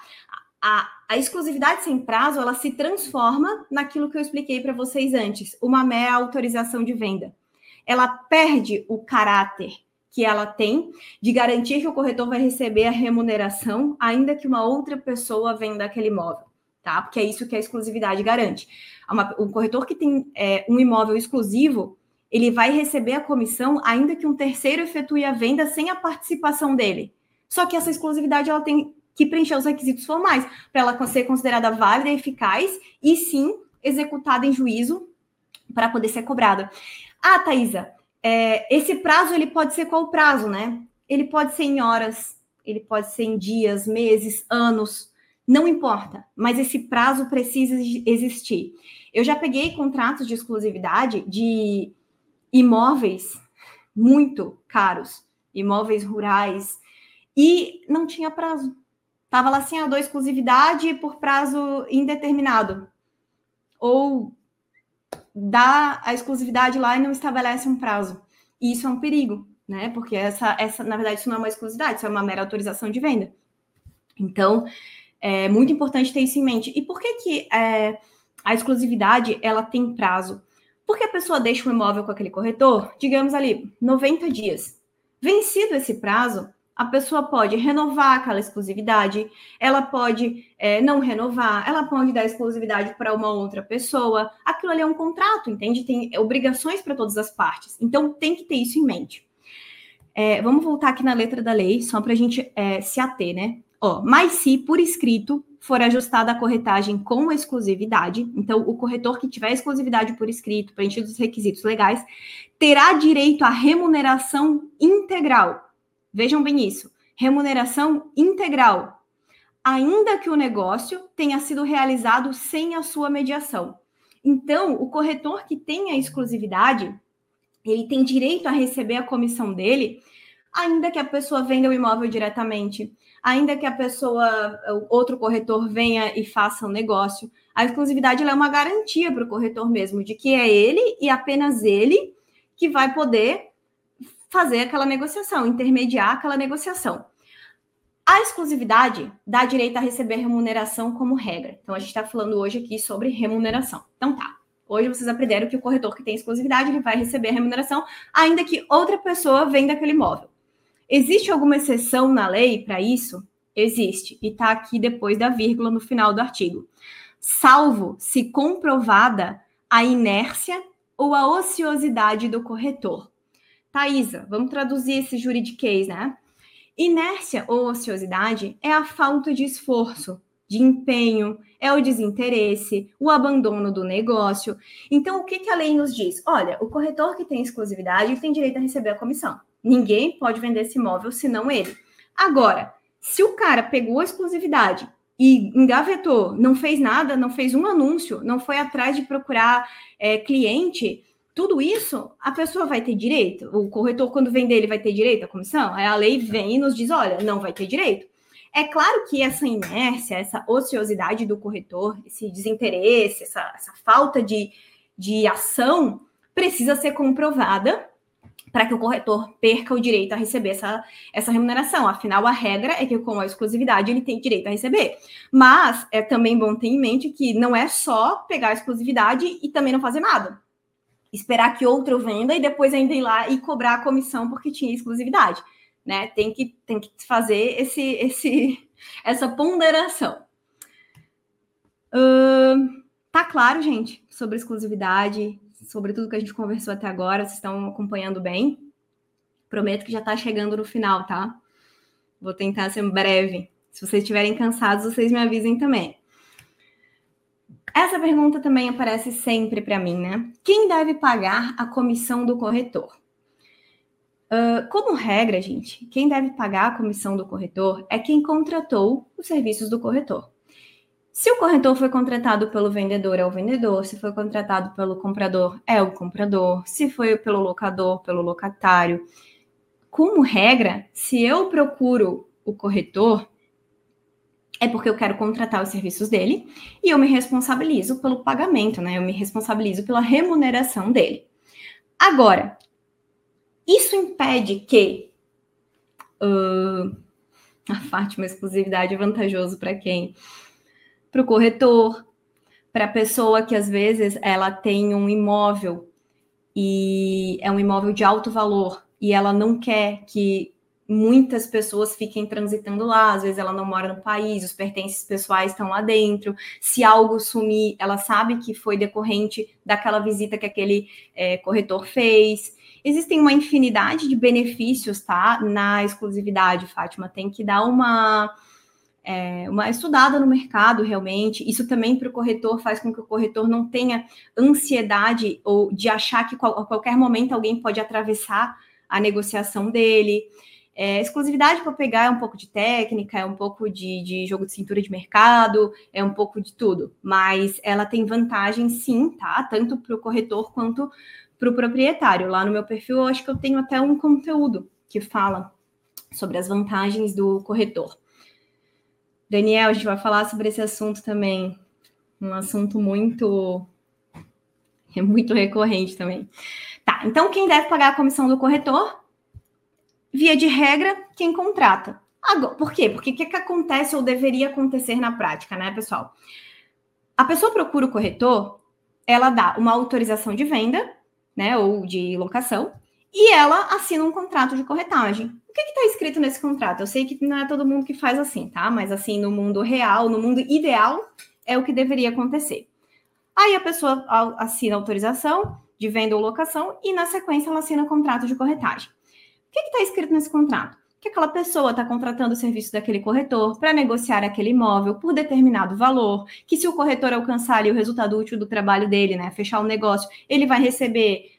A, a exclusividade sem prazo ela se transforma naquilo que eu expliquei para vocês antes, uma mera autorização de venda. Ela perde o caráter que ela tem de garantir que o corretor vai receber a remuneração, ainda que uma outra pessoa venda aquele imóvel, tá? Porque é isso que a exclusividade garante. Uma, um corretor que tem é, um imóvel exclusivo, ele vai receber a comissão, ainda que um terceiro efetue a venda sem a participação dele. Só que essa exclusividade ela tem que preencher os requisitos formais para ela ser considerada válida e eficaz e sim executada em juízo para poder ser cobrada. Ah, Thaisa, é, esse prazo ele pode ser qual prazo, né? Ele pode ser em horas, ele pode ser em dias, meses, anos, não importa, mas esse prazo precisa existir. Eu já peguei contratos de exclusividade de imóveis muito caros, imóveis rurais, e não tinha prazo. Tava lá assim, a ah, exclusividade por prazo indeterminado. Ou dá a exclusividade lá e não estabelece um prazo. E isso é um perigo, né? Porque essa, essa, na verdade, isso não é uma exclusividade, isso é uma mera autorização de venda. Então, é muito importante ter isso em mente. E por que que é, a exclusividade ela tem prazo? Porque a pessoa deixa o imóvel com aquele corretor, digamos ali, 90 dias. Vencido esse prazo, a pessoa pode renovar aquela exclusividade, ela pode é, não renovar, ela pode dar exclusividade para uma outra pessoa. Aquilo ali é um contrato, entende? Tem obrigações para todas as partes. Então tem que ter isso em mente. É, vamos voltar aqui na letra da lei, só para a gente é, se ater, né? Ó, mas se por escrito for ajustada a corretagem com exclusividade, então o corretor que tiver exclusividade por escrito, preenchido os requisitos legais, terá direito à remuneração integral Vejam bem isso. Remuneração integral, ainda que o negócio tenha sido realizado sem a sua mediação. Então, o corretor que tem a exclusividade, ele tem direito a receber a comissão dele, ainda que a pessoa venda o imóvel diretamente, ainda que a pessoa, outro corretor venha e faça um negócio. A exclusividade é uma garantia para o corretor mesmo, de que é ele e apenas ele que vai poder fazer aquela negociação, intermediar aquela negociação. A exclusividade dá direito a receber remuneração como regra. Então, a gente está falando hoje aqui sobre remuneração. Então, tá. Hoje vocês aprenderam que o corretor que tem exclusividade ele vai receber remuneração, ainda que outra pessoa venda aquele imóvel. Existe alguma exceção na lei para isso? Existe. E está aqui depois da vírgula no final do artigo. Salvo se comprovada a inércia ou a ociosidade do corretor. Thaisa, vamos traduzir esse juridiquês, né? Inércia ou ociosidade é a falta de esforço, de empenho, é o desinteresse, o abandono do negócio. Então, o que, que a lei nos diz? Olha, o corretor que tem exclusividade tem direito a receber a comissão. Ninguém pode vender esse imóvel senão ele. Agora, se o cara pegou a exclusividade e engavetou, não fez nada, não fez um anúncio, não foi atrás de procurar é, cliente, tudo isso a pessoa vai ter direito? O corretor, quando vender, ele vai ter direito à comissão? Aí a lei vem e nos diz: olha, não vai ter direito. É claro que essa inércia, essa ociosidade do corretor, esse desinteresse, essa, essa falta de, de ação precisa ser comprovada para que o corretor perca o direito a receber essa, essa remuneração. Afinal, a regra é que com a exclusividade ele tem direito a receber. Mas é também bom ter em mente que não é só pegar a exclusividade e também não fazer nada. Esperar que outro venda e depois ainda ir lá e cobrar a comissão porque tinha exclusividade. Né? Tem, que, tem que fazer esse, esse, essa ponderação. Uh, tá claro, gente, sobre exclusividade, sobre tudo que a gente conversou até agora. Vocês estão acompanhando bem? Prometo que já está chegando no final, tá? Vou tentar ser breve. Se vocês estiverem cansados, vocês me avisem também. Essa pergunta também aparece sempre para mim, né? Quem deve pagar a comissão do corretor? Uh, como regra, gente, quem deve pagar a comissão do corretor é quem contratou os serviços do corretor. Se o corretor foi contratado pelo vendedor, é o vendedor. Se foi contratado pelo comprador, é o comprador. Se foi pelo locador, pelo locatário. Como regra, se eu procuro o corretor, é porque eu quero contratar os serviços dele e eu me responsabilizo pelo pagamento, né? Eu me responsabilizo pela remuneração dele. Agora, isso impede que uh, a Fátima exclusividade é vantajoso para quem? Para o corretor, para a pessoa que às vezes ela tem um imóvel e é um imóvel de alto valor e ela não quer que muitas pessoas fiquem transitando lá, às vezes ela não mora no país, os pertences pessoais estão lá dentro. Se algo sumir, ela sabe que foi decorrente daquela visita que aquele é, corretor fez. Existem uma infinidade de benefícios, tá? Na exclusividade, Fátima. Tem que dar uma é, uma estudada no mercado realmente. Isso também para o corretor faz com que o corretor não tenha ansiedade ou de achar que a qualquer momento alguém pode atravessar a negociação dele. É, exclusividade para pegar é um pouco de técnica, é um pouco de, de, jogo de cintura de mercado, é um pouco de tudo, mas ela tem vantagem sim, tá? Tanto para o corretor quanto para o proprietário. Lá no meu perfil, eu acho que eu tenho até um conteúdo que fala sobre as vantagens do corretor. Daniel, a gente vai falar sobre esse assunto também. Um assunto muito é muito recorrente também. Tá, então quem deve pagar a comissão do corretor? Via de regra, quem contrata. Agora, por quê? Porque o que, que acontece ou deveria acontecer na prática, né, pessoal? A pessoa procura o corretor, ela dá uma autorização de venda, né, ou de locação, e ela assina um contrato de corretagem. O que está escrito nesse contrato? Eu sei que não é todo mundo que faz assim, tá? Mas assim, no mundo real, no mundo ideal, é o que deveria acontecer. Aí a pessoa assina autorização de venda ou locação e, na sequência, ela assina o contrato de corretagem. O que está escrito nesse contrato? Que aquela pessoa está contratando o serviço daquele corretor para negociar aquele imóvel por determinado valor, que se o corretor alcançar ali o resultado útil do trabalho dele, né, fechar o negócio, ele vai receber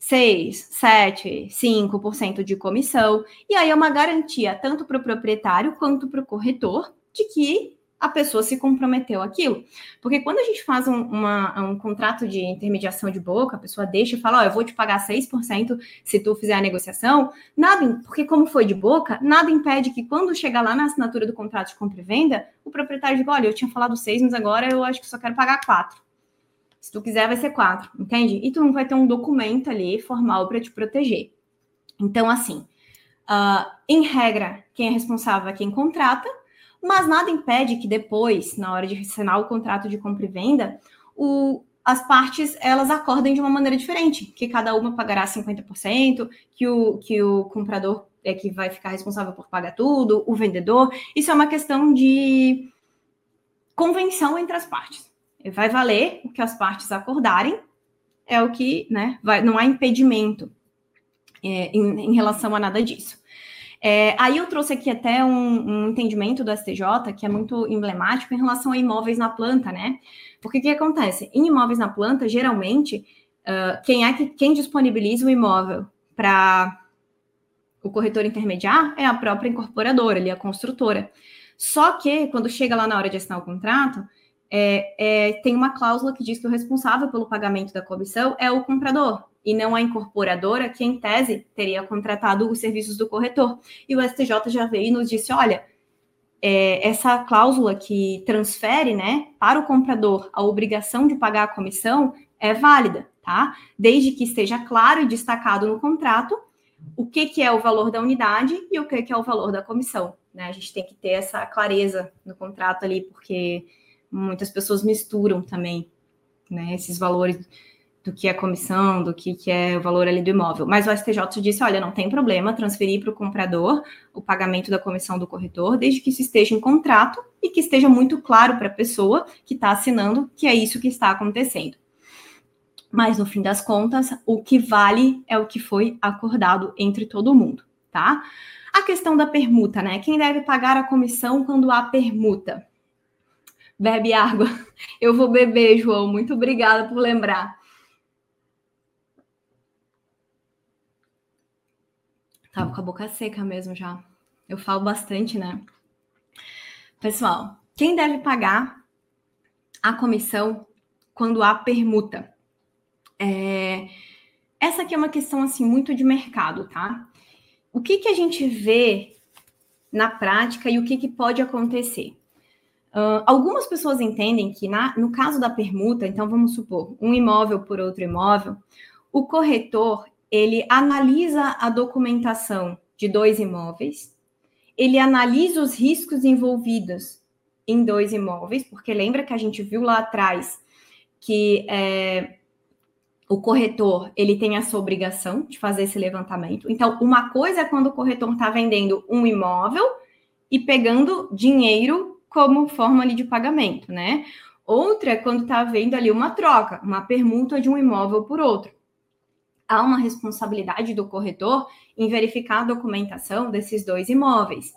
6, 7, 5% de comissão. E aí é uma garantia tanto para o proprietário quanto para o corretor de que a pessoa se comprometeu aquilo. Porque quando a gente faz um, uma, um contrato de intermediação de boca, a pessoa deixa e fala, ó, oh, eu vou te pagar 6% se tu fizer a negociação, nada, porque como foi de boca, nada impede que quando chegar lá na assinatura do contrato de compra e venda, o proprietário diga, olha, eu tinha falado 6, mas agora eu acho que só quero pagar 4. Se tu quiser, vai ser quatro, entende? E tu não vai ter um documento ali formal para te proteger. Então, assim, uh, em regra, quem é responsável é quem contrata, mas nada impede que depois, na hora de assinar o contrato de compra e venda, o, as partes elas acordem de uma maneira diferente, que cada uma pagará 50%, que o, que o comprador é que vai ficar responsável por pagar tudo, o vendedor. Isso é uma questão de convenção entre as partes vai valer o que as partes acordarem, é o que, né, vai, não há impedimento é, em, em, relação a nada disso. É, aí eu trouxe aqui até um, um, entendimento do STJ que é muito emblemático em relação a imóveis na planta, né? Porque o que acontece? Em imóveis na planta, geralmente, uh, quem é que quem disponibiliza o imóvel para o corretor intermediar é a própria incorporadora, ali, a construtora. Só que, quando chega lá na hora de assinar o contrato, é, é, tem uma cláusula que diz que o responsável pelo pagamento da comissão é o comprador e não a incorporadora, que em tese teria contratado os serviços do corretor. E o STJ já veio e nos disse: olha, é, essa cláusula que transfere, né, para o comprador a obrigação de pagar a comissão é válida, tá? Desde que esteja claro e destacado no contrato o que, que é o valor da unidade e o que, que é o valor da comissão. Né? A gente tem que ter essa clareza no contrato ali, porque muitas pessoas misturam também né, esses valores do que é comissão, do que, que é o valor ali do imóvel. Mas o STJ disse: olha, não tem problema transferir para o comprador o pagamento da comissão do corretor, desde que isso esteja em contrato e que esteja muito claro para a pessoa que está assinando que é isso que está acontecendo. Mas no fim das contas, o que vale é o que foi acordado entre todo mundo, tá? A questão da permuta, né? Quem deve pagar a comissão quando há permuta? Bebe água. Eu vou beber, João. Muito obrigada por lembrar. Tava com a boca seca mesmo já. Eu falo bastante, né? Pessoal, quem deve pagar a comissão quando há permuta? É... Essa aqui é uma questão assim muito de mercado, tá? O que, que a gente vê na prática e o que, que pode acontecer? Algumas pessoas entendem que na, no caso da permuta, então vamos supor um imóvel por outro imóvel, o corretor ele analisa a documentação de dois imóveis, ele analisa os riscos envolvidos em dois imóveis, porque lembra que a gente viu lá atrás que é, o corretor ele tem essa obrigação de fazer esse levantamento. Então, uma coisa é quando o corretor está vendendo um imóvel e pegando dinheiro como forma ali de pagamento, né? Outra é quando está vendo ali uma troca, uma permuta de um imóvel por outro. Há uma responsabilidade do corretor em verificar a documentação desses dois imóveis.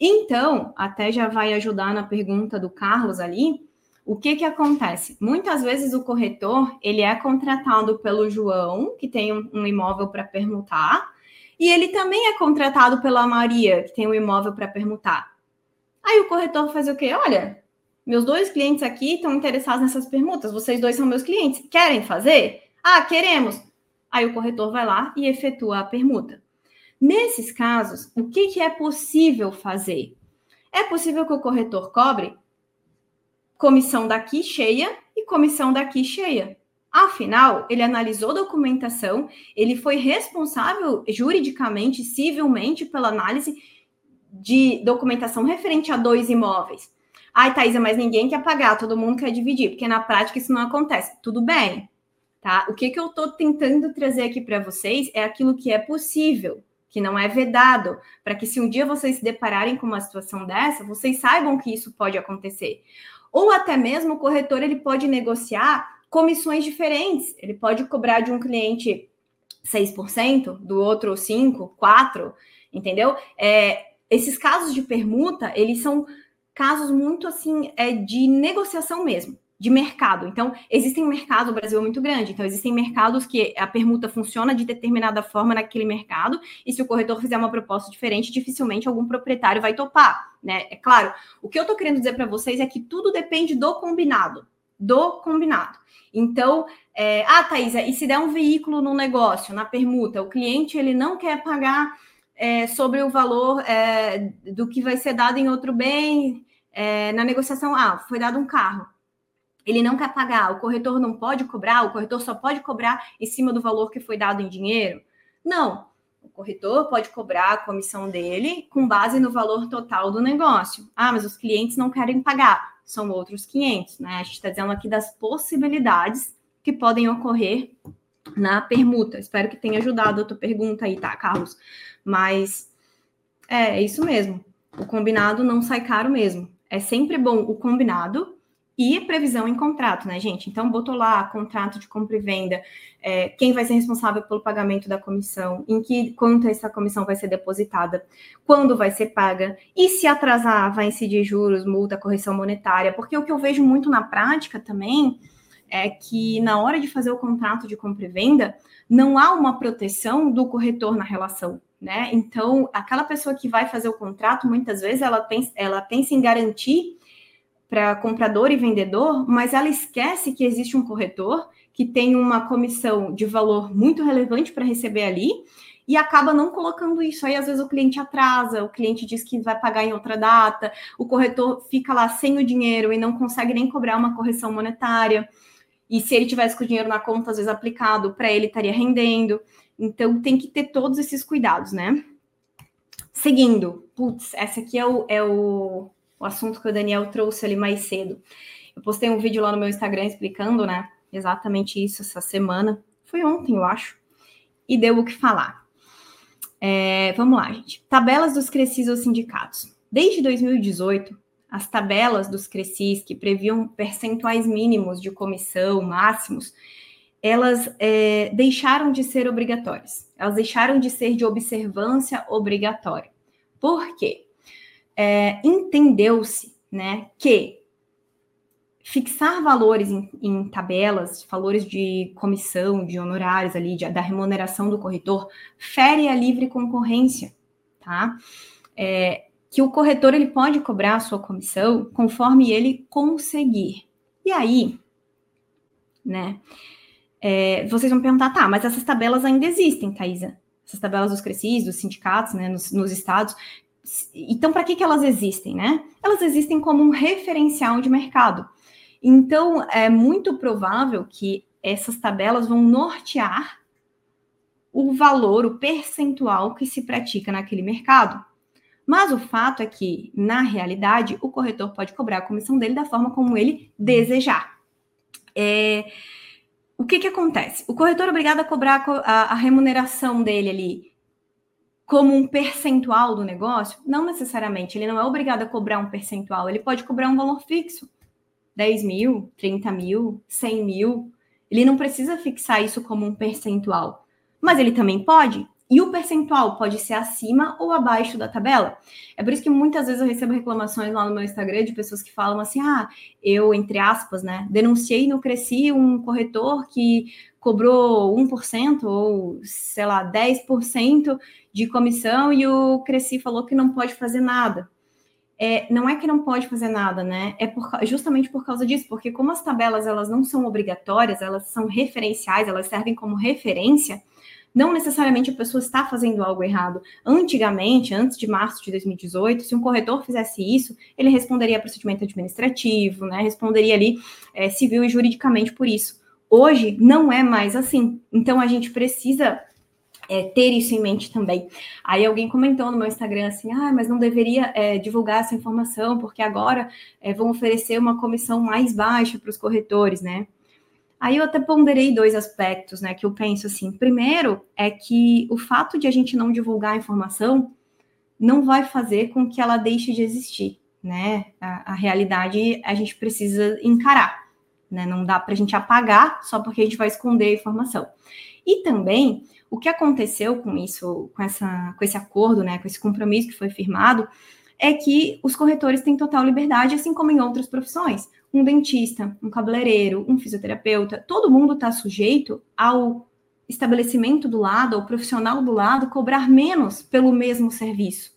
Então, até já vai ajudar na pergunta do Carlos ali, o que que acontece? Muitas vezes o corretor, ele é contratado pelo João, que tem um, um imóvel para permutar, e ele também é contratado pela Maria, que tem um imóvel para permutar. Aí o corretor faz o quê? Olha, meus dois clientes aqui estão interessados nessas permutas, vocês dois são meus clientes, querem fazer? Ah, queremos. Aí o corretor vai lá e efetua a permuta. Nesses casos, o que, que é possível fazer? É possível que o corretor cobre comissão daqui cheia e comissão daqui cheia. Afinal, ele analisou documentação, ele foi responsável juridicamente, civilmente, pela análise de documentação referente a dois imóveis. Ai, Thaisa, mas ninguém quer pagar, todo mundo quer dividir, porque na prática isso não acontece. Tudo bem, tá? O que, que eu estou tentando trazer aqui para vocês é aquilo que é possível, que não é vedado, para que se um dia vocês se depararem com uma situação dessa, vocês saibam que isso pode acontecer. Ou até mesmo o corretor ele pode negociar comissões diferentes. Ele pode cobrar de um cliente 6%, do outro 5%, 4%, entendeu? É, esses casos de permuta, eles são casos muito assim é, de negociação mesmo de mercado. Então, existem mercados, o Brasil é muito grande, então existem mercados que a permuta funciona de determinada forma naquele mercado, e se o corretor fizer uma proposta diferente, dificilmente algum proprietário vai topar, né? É claro, o que eu estou querendo dizer para vocês é que tudo depende do combinado, do combinado. Então, é, ah, Thaisa, e se der um veículo no negócio, na permuta, o cliente ele não quer pagar é, sobre o valor é, do que vai ser dado em outro bem, é, na negociação, ah, foi dado um carro ele não quer pagar, o corretor não pode cobrar, o corretor só pode cobrar em cima do valor que foi dado em dinheiro? Não. O corretor pode cobrar a comissão dele com base no valor total do negócio. Ah, mas os clientes não querem pagar. São outros 500, né? A gente está dizendo aqui das possibilidades que podem ocorrer na permuta. Espero que tenha ajudado a tua pergunta aí, tá, Carlos? Mas é, é isso mesmo. O combinado não sai caro mesmo. É sempre bom o combinado e previsão em contrato, né, gente? Então, botou lá contrato de compra e venda, é, quem vai ser responsável pelo pagamento da comissão, em que quanto essa comissão vai ser depositada, quando vai ser paga, e se atrasar, vai incidir juros, multa, correção monetária, porque o que eu vejo muito na prática também é que na hora de fazer o contrato de compra e venda, não há uma proteção do corretor na relação. Né? Então, aquela pessoa que vai fazer o contrato, muitas vezes ela pensa, ela pensa em garantir para comprador e vendedor, mas ela esquece que existe um corretor que tem uma comissão de valor muito relevante para receber ali e acaba não colocando isso. Aí, às vezes, o cliente atrasa, o cliente diz que vai pagar em outra data, o corretor fica lá sem o dinheiro e não consegue nem cobrar uma correção monetária. E se ele tivesse com o dinheiro na conta, às vezes aplicado, para ele estaria rendendo. Então, tem que ter todos esses cuidados, né? Seguindo, putz, essa aqui é o, é o, o assunto que o Daniel trouxe ali mais cedo. Eu postei um vídeo lá no meu Instagram explicando, né? Exatamente isso essa semana. Foi ontem, eu acho. E deu o que falar. É, vamos lá, gente. Tabelas dos Crescis aos sindicatos. Desde 2018, as tabelas dos Crescis, que previam percentuais mínimos de comissão, máximos, elas é, deixaram de ser obrigatórias. Elas deixaram de ser de observância obrigatória. Por quê? É, Entendeu-se né, que fixar valores em, em, tabelas, valores de comissão, de honorários ali, de, da remuneração do corretor, fere a livre concorrência, tá? É, que o corretor ele pode cobrar a sua comissão conforme ele conseguir. E aí, né? É, vocês vão perguntar, tá, mas essas tabelas ainda existem, Thaisa? Essas tabelas dos Crescis, dos sindicatos, né, nos, nos estados. Então, para que, que elas existem, né? Elas existem como um referencial de mercado. Então, é muito provável que essas tabelas vão nortear o valor, o percentual que se pratica naquele mercado. Mas o fato é que, na realidade, o corretor pode cobrar a comissão dele da forma como ele desejar. É, o que, que acontece? O corretor é obrigado a cobrar a, a remuneração dele ali como um percentual do negócio? Não necessariamente, ele não é obrigado a cobrar um percentual, ele pode cobrar um valor fixo. 10 mil, 30 mil, 100 mil. Ele não precisa fixar isso como um percentual. Mas ele também pode. E o percentual pode ser acima ou abaixo da tabela. É por isso que muitas vezes eu recebo reclamações lá no meu Instagram de pessoas que falam assim: ah, eu, entre aspas, né, denunciei no Cresci um corretor que cobrou 1% ou, sei lá, 10% de comissão e o Cresci falou que não pode fazer nada é, não é que não pode fazer nada, né? É por, justamente por causa disso, porque como as tabelas elas não são obrigatórias, elas são referenciais, elas servem como referência, não necessariamente a pessoa está fazendo algo errado. Antigamente, antes de março de 2018, se um corretor fizesse isso, ele responderia procedimento administrativo, né? Responderia ali é, civil e juridicamente por isso. Hoje não é mais assim. Então a gente precisa é, ter isso em mente também. Aí alguém comentou no meu Instagram assim, ah, mas não deveria é, divulgar essa informação, porque agora é, vão oferecer uma comissão mais baixa para os corretores, né? Aí eu até ponderei dois aspectos, né, que eu penso assim. Primeiro é que o fato de a gente não divulgar a informação não vai fazer com que ela deixe de existir, né? A, a realidade a gente precisa encarar, né? Não dá para a gente apagar só porque a gente vai esconder a informação. E também o que aconteceu com isso, com, essa, com esse acordo, né, com esse compromisso que foi firmado, é que os corretores têm total liberdade, assim como em outras profissões. Um dentista, um cabeleireiro, um fisioterapeuta, todo mundo está sujeito ao estabelecimento do lado, ao profissional do lado, cobrar menos pelo mesmo serviço.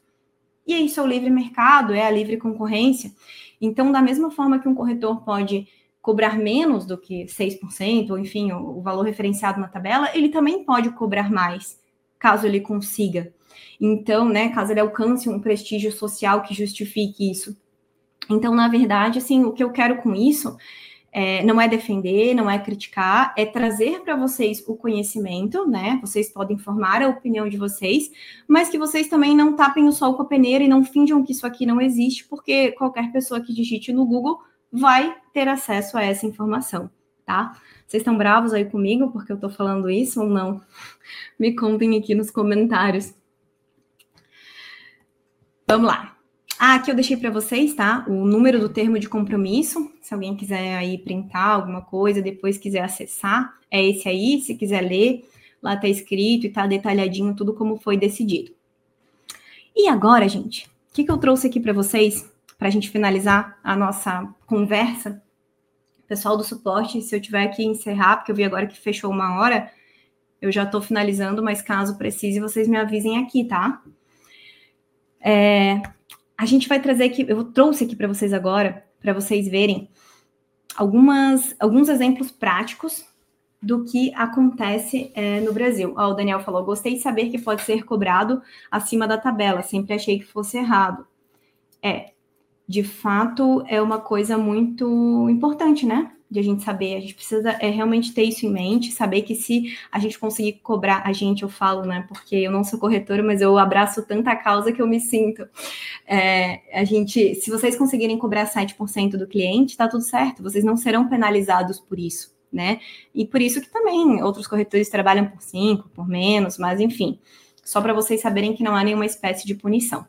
E isso é o livre mercado, é a livre concorrência. Então, da mesma forma que um corretor pode cobrar menos do que 6%, ou enfim, o, valor referenciado na tabela, ele também pode cobrar mais, caso ele consiga. Então, né, caso ele alcance um prestígio social que justifique isso. Então, na verdade, assim, o que eu quero com isso é, não é defender, não é criticar, é trazer para vocês o conhecimento, né? Vocês podem formar a opinião de vocês, mas que vocês também não tapem o sol com a peneira e não finjam que isso aqui não existe, porque qualquer pessoa que digite no Google vai ter acesso a essa informação, tá? Vocês estão bravos aí comigo porque eu estou falando isso ou não? Me contem aqui nos comentários. Vamos lá. Ah, aqui eu deixei para vocês, tá? O número do termo de compromisso. Se alguém quiser aí printar alguma coisa, depois quiser acessar, é esse aí. Se quiser ler, lá tá escrito e tá detalhadinho tudo como foi decidido. E agora, gente, o que, que eu trouxe aqui para vocês para a gente finalizar a nossa conversa. Pessoal do suporte, se eu tiver que encerrar, porque eu vi agora que fechou uma hora, eu já estou finalizando, mas caso precise, vocês me avisem aqui, tá? É, a gente vai trazer aqui, eu trouxe aqui para vocês agora, para vocês verem algumas, alguns exemplos práticos do que acontece é, no Brasil. Ó, o Daniel falou: gostei de saber que pode ser cobrado acima da tabela, sempre achei que fosse errado. É, de fato, é uma coisa muito importante, né? De a gente saber, a gente precisa é, realmente ter isso em mente, saber que se a gente conseguir cobrar, a gente, eu falo, né? Porque eu não sou corretora, mas eu abraço tanta causa que eu me sinto. É, a gente, se vocês conseguirem cobrar 7% do cliente, tá tudo certo, vocês não serão penalizados por isso né? E por isso que também outros corretores trabalham por cinco, por menos, mas enfim, só para vocês saberem que não há nenhuma espécie de punição.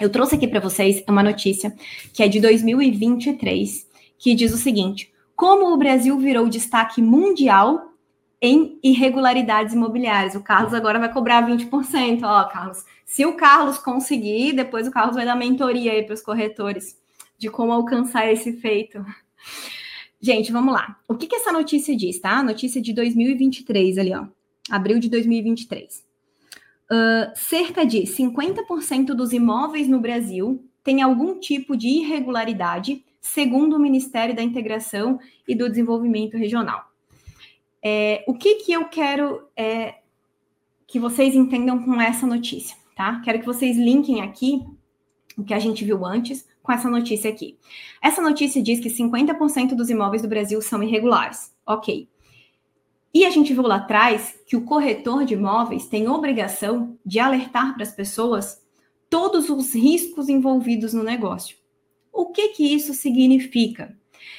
Eu trouxe aqui para vocês uma notícia que é de 2023, que diz o seguinte: como o Brasil virou destaque mundial em irregularidades imobiliárias. O Carlos agora vai cobrar 20%. Ó, Carlos, se o Carlos conseguir, depois o Carlos vai dar mentoria aí para os corretores de como alcançar esse feito. Gente, vamos lá. O que, que essa notícia diz, tá? Notícia de 2023 ali, ó. Abril de 2023. Uh, cerca de 50% dos imóveis no Brasil têm algum tipo de irregularidade, segundo o Ministério da Integração e do Desenvolvimento Regional. É, o que, que eu quero é, que vocês entendam com essa notícia, tá? Quero que vocês linkem aqui o que a gente viu antes com essa notícia aqui. Essa notícia diz que 50% dos imóveis do Brasil são irregulares. Ok. E a gente viu lá atrás que o corretor de imóveis tem obrigação de alertar para as pessoas todos os riscos envolvidos no negócio. O que que isso significa?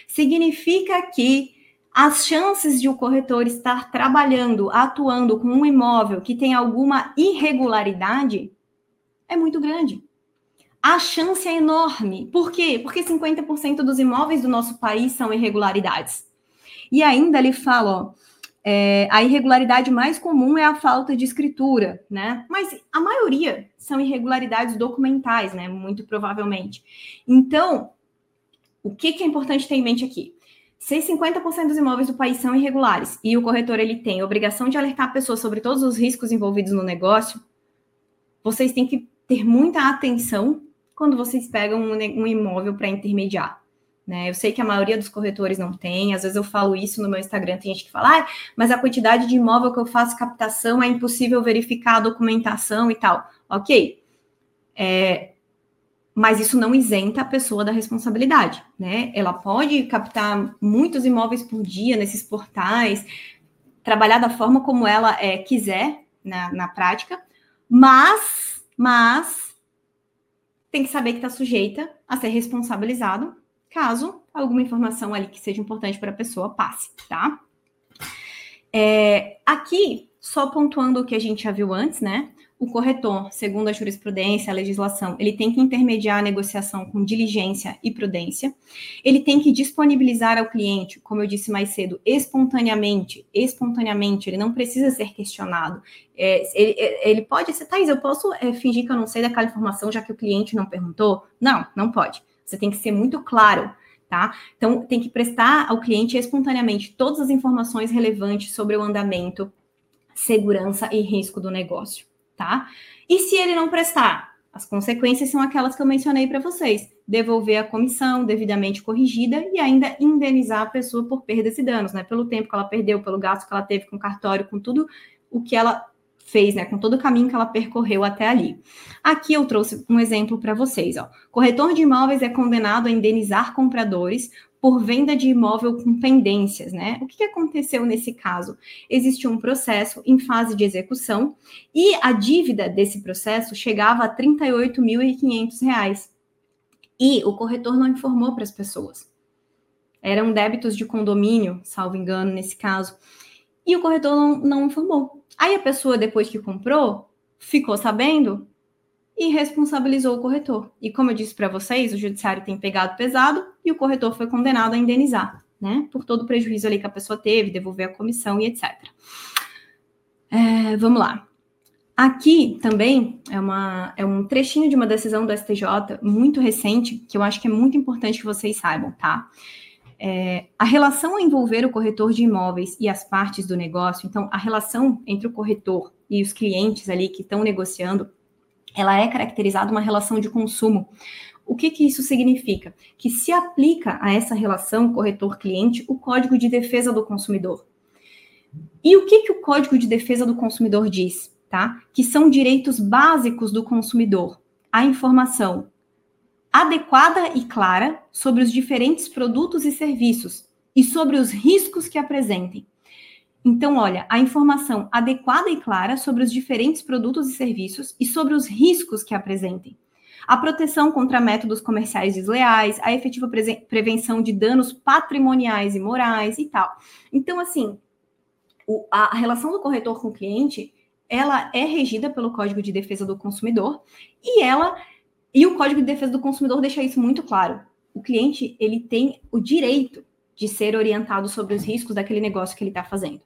Significa que as chances de o corretor estar trabalhando, atuando com um imóvel que tem alguma irregularidade é muito grande a chance é enorme. Por quê? Porque 50% dos imóveis do nosso país são irregularidades. E ainda ele fala, ó, é, a irregularidade mais comum é a falta de escritura, né? Mas a maioria são irregularidades documentais, né? Muito provavelmente. Então, o que, que é importante ter em mente aqui? Se 50% dos imóveis do país são irregulares e o corretor ele tem a obrigação de alertar a pessoa sobre todos os riscos envolvidos no negócio, vocês têm que ter muita atenção quando vocês pegam um, imóvel para intermediar. Né? Eu sei que a maioria dos corretores não tem, às vezes eu falo isso no meu Instagram, tem gente que fala, ah, mas a quantidade de imóvel que eu faço captação é impossível verificar a documentação e tal. Ok. É, mas isso não isenta a pessoa da responsabilidade, né? Ela pode captar muitos imóveis por dia nesses portais, trabalhar da forma como ela é, quiser na, na prática, mas, mas tem que saber que está sujeita a ser responsabilizado caso alguma informação ali que seja importante para a pessoa passe, tá? É, aqui, só pontuando o que a gente já viu antes, né? O corretor, segundo a jurisprudência, a legislação, ele tem que intermediar a negociação com diligência e prudência. Ele tem que disponibilizar ao cliente, como eu disse mais cedo, espontaneamente. Espontaneamente, ele não precisa ser questionado. É, ele, é, ele, pode ser, Thais, eu posso é, fingir que eu não sei daquela informação, já que o cliente não perguntou? Não, não pode. Você tem que ser muito claro. Tá? Então, tem que prestar ao cliente espontaneamente todas as informações relevantes sobre o andamento, segurança e risco do negócio tá? E se ele não prestar? As consequências são aquelas que eu mencionei para vocês: devolver a comissão devidamente corrigida e ainda indenizar a pessoa por perdas e danos, né? Pelo tempo que ela perdeu, pelo gasto que ela teve com o cartório, com tudo o que ela fez, né? Com todo o caminho que ela percorreu até ali. Aqui eu trouxe um exemplo para vocês, ó. Corretor de imóveis é condenado a indenizar compradores por venda de imóvel com pendências, né? O que aconteceu nesse caso? Existiu um processo em fase de execução e a dívida desse processo chegava a R$ 38.500. E o corretor não informou para as pessoas. Eram débitos de condomínio, salvo engano, nesse caso. E o corretor não, não informou. Aí a pessoa, depois que comprou, ficou sabendo e responsabilizou o corretor. E como eu disse para vocês, o judiciário tem pegado pesado e o corretor foi condenado a indenizar, né? Por todo o prejuízo ali que a pessoa teve, devolver a comissão e etc. É, vamos lá. Aqui também é, uma, é um trechinho de uma decisão do STJ muito recente, que eu acho que é muito importante que vocês saibam, tá? É, a relação a envolver o corretor de imóveis e as partes do negócio, então, a relação entre o corretor e os clientes ali que estão negociando ela é caracterizada uma relação de consumo. O que, que isso significa? Que se aplica a essa relação corretor-cliente o Código de Defesa do Consumidor. E o que, que o Código de Defesa do Consumidor diz? Tá? Que são direitos básicos do consumidor. A informação adequada e clara sobre os diferentes produtos e serviços e sobre os riscos que apresentem. Então, olha, a informação adequada e clara sobre os diferentes produtos e serviços e sobre os riscos que apresentem. A proteção contra métodos comerciais desleais, a efetiva prevenção de danos patrimoniais e morais e tal. Então, assim, o, a relação do corretor com o cliente, ela é regida pelo Código de Defesa do Consumidor e ela e o Código de Defesa do Consumidor deixa isso muito claro. O cliente, ele tem o direito de ser orientado sobre os riscos daquele negócio que ele está fazendo.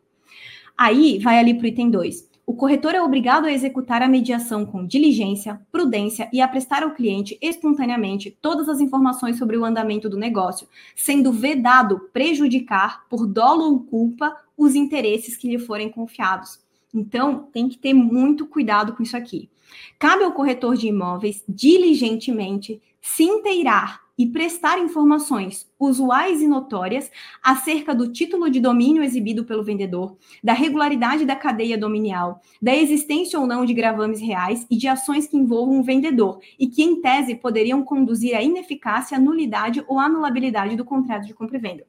Aí, vai ali para o item 2. O corretor é obrigado a executar a mediação com diligência, prudência e a prestar ao cliente espontaneamente todas as informações sobre o andamento do negócio, sendo vedado prejudicar, por dolo ou culpa, os interesses que lhe forem confiados. Então, tem que ter muito cuidado com isso aqui. Cabe ao corretor de imóveis diligentemente se inteirar e prestar informações usuais e notórias acerca do título de domínio exibido pelo vendedor, da regularidade da cadeia dominial, da existência ou não de gravames reais e de ações que envolvam o vendedor e que, em tese, poderiam conduzir à ineficácia, nulidade ou anulabilidade do contrato de compra e venda.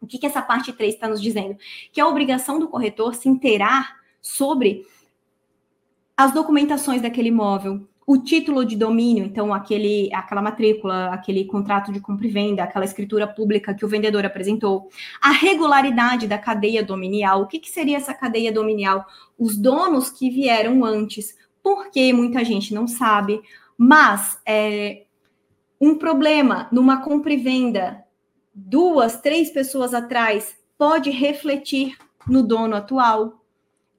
O que, que essa parte 3 está nos dizendo? Que a obrigação do corretor se inteirar sobre as documentações daquele imóvel, o título de domínio, então aquele, aquela matrícula, aquele contrato de compra e venda, aquela escritura pública que o vendedor apresentou, a regularidade da cadeia dominial. O que, que seria essa cadeia dominial? Os donos que vieram antes, porque muita gente não sabe, mas é, um problema numa compra e venda, duas, três pessoas atrás, pode refletir no dono atual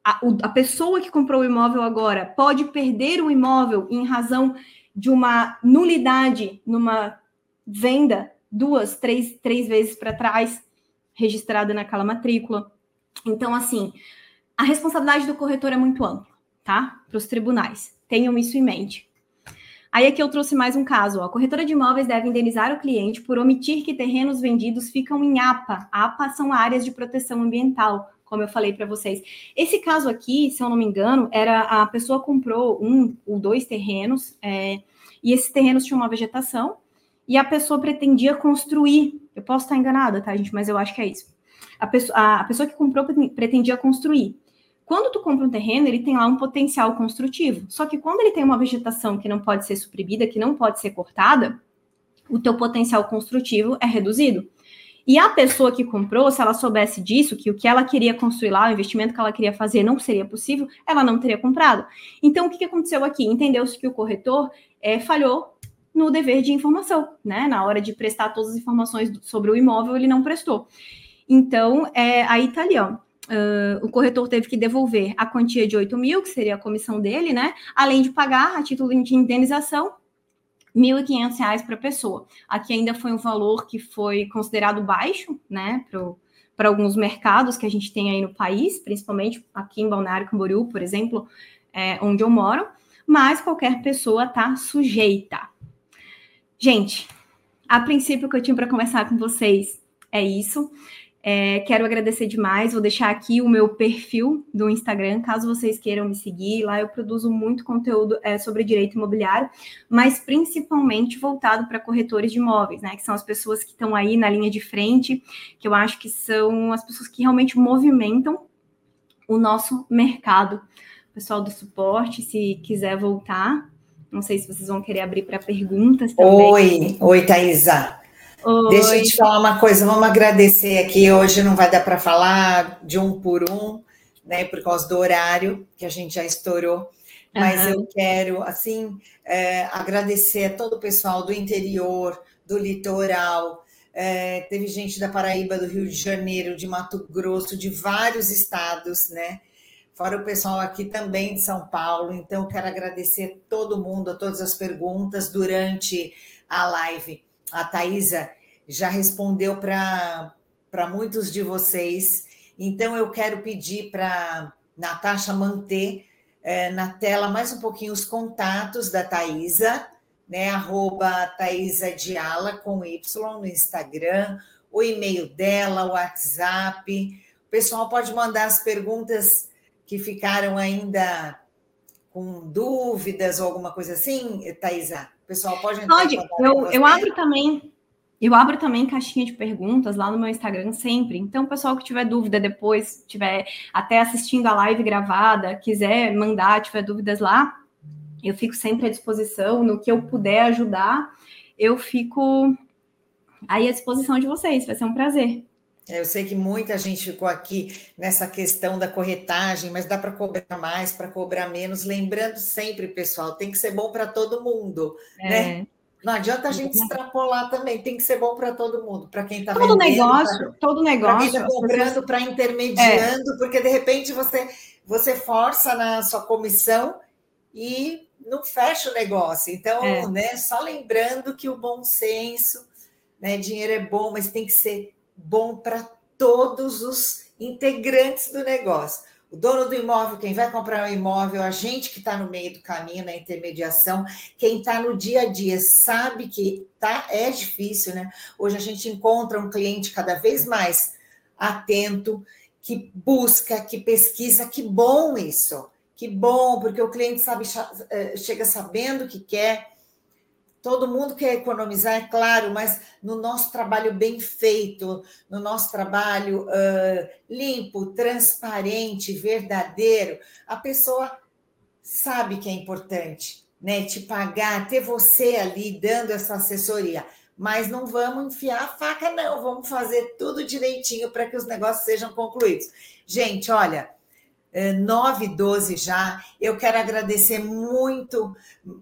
a, a pessoa que comprou o imóvel agora pode perder o imóvel em razão de uma nulidade numa venda duas, três, três vezes para trás, registrada naquela matrícula. Então, assim, a responsabilidade do corretor é muito ampla, tá? Para os tribunais. Tenham isso em mente. Aí aqui eu trouxe mais um caso. Ó. A corretora de imóveis deve indenizar o cliente por omitir que terrenos vendidos ficam em APA. APA são áreas de proteção ambiental, como eu falei para vocês. Esse caso aqui, se eu não me engano, era a pessoa comprou um ou dois terrenos, é, e esses terrenos tinham uma vegetação, e a pessoa pretendia construir. Eu posso estar enganada, tá, gente? Mas eu acho que é isso. A pessoa, a, pessoa que comprou pretendia construir. Quando tu compra um terreno, ele tem lá um potencial construtivo. Só que quando ele tem uma vegetação que não pode ser suprimida, que não pode ser cortada, o teu potencial construtivo é reduzido. E a pessoa que comprou, se ela soubesse disso, que o que ela queria construir lá, o investimento que ela queria fazer não seria possível, ela não teria comprado. Então, o que, aconteceu aqui? Entendeu-se que o corretor é, falhou no dever de informação, né? Na hora de prestar todas as informações sobre o imóvel, ele não prestou. Então, é, aí tá ali, ó. Uh, o corretor teve que devolver a quantia de 8 mil, que seria a comissão dele, né? Além de pagar a título de indenização R$ 1.500 para pessoa. Aqui ainda foi um valor que foi considerado baixo, né, para alguns mercados que a gente tem aí no país, principalmente aqui em Balneário Camboriú, por exemplo, é, onde eu moro, mas qualquer pessoa está sujeita. Gente, a princípio que eu tinha para conversar com vocês é isso. É, quero agradecer demais. Vou deixar aqui o meu perfil do Instagram, caso vocês queiram me seguir. Lá eu produzo muito conteúdo é, sobre direito imobiliário, mas principalmente voltado para corretores de imóveis, né? Que são as pessoas que estão aí na linha de frente, que eu acho que são as pessoas que realmente movimentam o nosso mercado. pessoal do suporte, se quiser voltar, não sei se vocês vão querer abrir para perguntas também. Oi, oi, Thaisa. Oi. Deixa eu te falar uma coisa, vamos agradecer aqui. Hoje não vai dar para falar de um por um, né, por causa do horário que a gente já estourou. Mas uhum. eu quero, assim, é, agradecer a todo o pessoal do interior, do litoral. É, teve gente da Paraíba, do Rio de Janeiro, de Mato Grosso, de vários estados, né? Fora o pessoal aqui também de São Paulo. Então, quero agradecer todo mundo, a todas as perguntas durante a live a Thaisa já respondeu para muitos de vocês. Então, eu quero pedir para Natasha manter é, na tela mais um pouquinho os contatos da Thaisa, né? Arroba Thaisa Diala com Y no Instagram, o e-mail dela, o WhatsApp, O pessoal pode mandar as perguntas que ficaram ainda com dúvidas ou alguma coisa assim, Thaisa? Pessoal pode entrar Pode, eu, eu abro também. Eu abro também caixinha de perguntas lá no meu Instagram sempre. Então, pessoal que tiver dúvida depois, tiver até assistindo a live gravada, quiser mandar, tiver dúvidas lá, eu fico sempre à disposição. No que eu puder ajudar, eu fico aí à disposição de vocês. Vai ser um prazer. Eu sei que muita gente ficou aqui nessa questão da corretagem, mas dá para cobrar mais, para cobrar menos. Lembrando sempre, pessoal, tem que ser bom para todo mundo, é. né? Não adianta a gente extrapolar também, tem que ser bom para todo mundo, para quem está vendendo. Todo negócio, pra, todo negócio. Para quem está comprando, para intermediando, é. porque de repente você, você força na sua comissão e não fecha o negócio. Então, é. né, só lembrando que o bom senso, né, dinheiro é bom, mas tem que ser bom para todos os integrantes do negócio. O dono do imóvel, quem vai comprar um imóvel, a gente que está no meio do caminho, na intermediação, quem está no dia a dia, sabe que tá, é difícil, né? Hoje a gente encontra um cliente cada vez mais atento, que busca, que pesquisa, que bom isso, que bom, porque o cliente sabe, eh, chega sabendo o que quer, Todo mundo quer economizar, é claro, mas no nosso trabalho bem feito, no nosso trabalho uh, limpo, transparente, verdadeiro, a pessoa sabe que é importante, né? Te pagar, ter você ali dando essa assessoria. Mas não vamos enfiar a faca, não. Vamos fazer tudo direitinho para que os negócios sejam concluídos. Gente, olha, 9 e 12 já. Eu quero agradecer muito,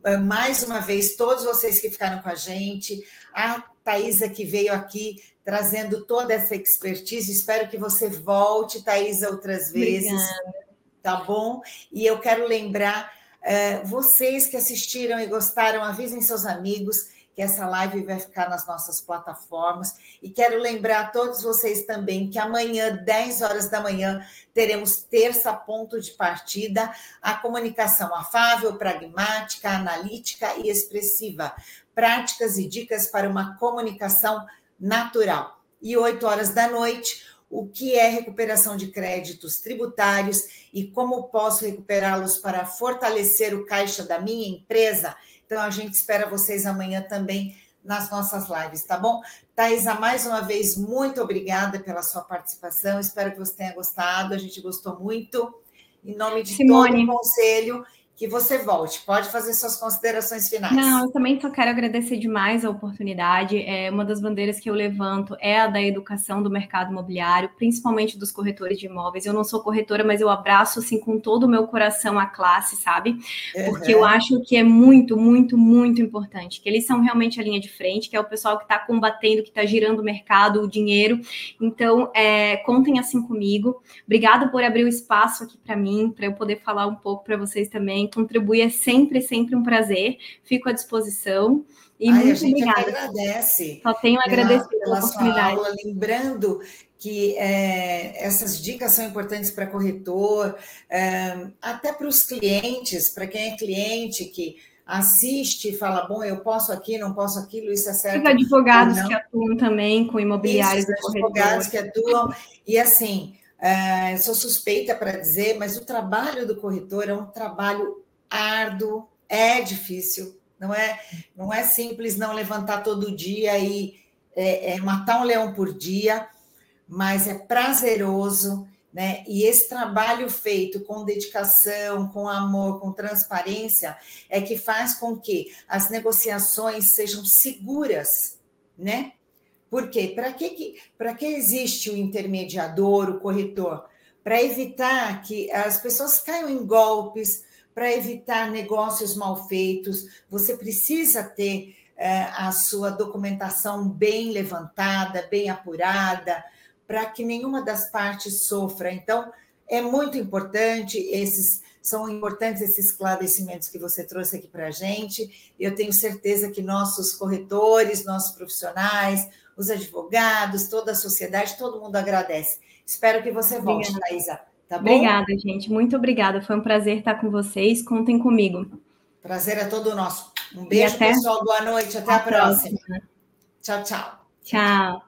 eh, mais uma vez, todos vocês que ficaram com a gente, a Thaisa que veio aqui trazendo toda essa expertise. Espero que você volte, Thaisa, outras vezes. Obrigada. Tá bom? E eu quero lembrar, uh, vocês que assistiram e gostaram, avisem seus amigos que essa live vai ficar nas nossas plataformas. E quero lembrar a todos vocês também que amanhã, 10 horas da manhã, teremos terça ponto de partida, a comunicação afável, pragmática, analítica e expressiva. Práticas e dicas para uma comunicação natural. E 8 horas da noite, o que é recuperação de créditos tributários e como posso recuperá-los para fortalecer o caixa da minha empresa então, a gente espera vocês amanhã também nas nossas lives, tá bom? Thaisa, mais uma vez, muito obrigada pela sua participação. Espero que você tenha gostado. A gente gostou muito. Em nome de Simone. todo o conselho que você volte. Pode fazer suas considerações finais. Não, eu também só quero agradecer demais a oportunidade. É, uma das bandeiras que eu levanto é a da educação do mercado imobiliário, principalmente dos corretores de imóveis. Eu não sou corretora, mas eu abraço assim com todo o meu coração a classe, sabe? Porque uhum. eu acho que é muito, muito, muito importante. Que eles são realmente a linha de frente, que é o pessoal que está combatendo, que está girando o mercado, o dinheiro. Então, é, contem assim comigo. Obrigada por abrir o espaço aqui para mim, para eu poder falar um pouco para vocês também contribuir é sempre, sempre um prazer. Fico à disposição. E Ai, muito a gente obrigada. agradece. Só tenho a agradecer pela, pela oportunidade. Aula, lembrando que é, essas dicas são importantes para corretor, é, até para os clientes, para quem é cliente que assiste e fala, bom, eu posso aqui, não posso aquilo, isso é certo. Os advogados que atuam também com imobiliários. Isso, advogados que atuam. E assim, é, sou suspeita para dizer, mas o trabalho do corretor é um trabalho árduo, é difícil, não é, não é simples não levantar todo dia e é, é matar um leão por dia, mas é prazeroso, né? E esse trabalho feito com dedicação, com amor, com transparência, é que faz com que as negociações sejam seguras, né? Por quê? Para que, para que existe o intermediador, o corretor? Para evitar que as pessoas caiam em golpes, para evitar negócios mal feitos, você precisa ter é, a sua documentação bem levantada, bem apurada, para que nenhuma das partes sofra. Então, é muito importante esses são importantes esses esclarecimentos que você trouxe aqui para a gente. Eu tenho certeza que nossos corretores, nossos profissionais, os advogados, toda a sociedade, todo mundo agradece. Espero que você volte, obrigada. Thaisa. Tá bom? Obrigada, gente. Muito obrigada. Foi um prazer estar com vocês. Contem comigo. Prazer é todo nosso. Um beijo, até... pessoal. Boa noite. Até a, a próxima. próxima. Tchau, tchau. Tchau.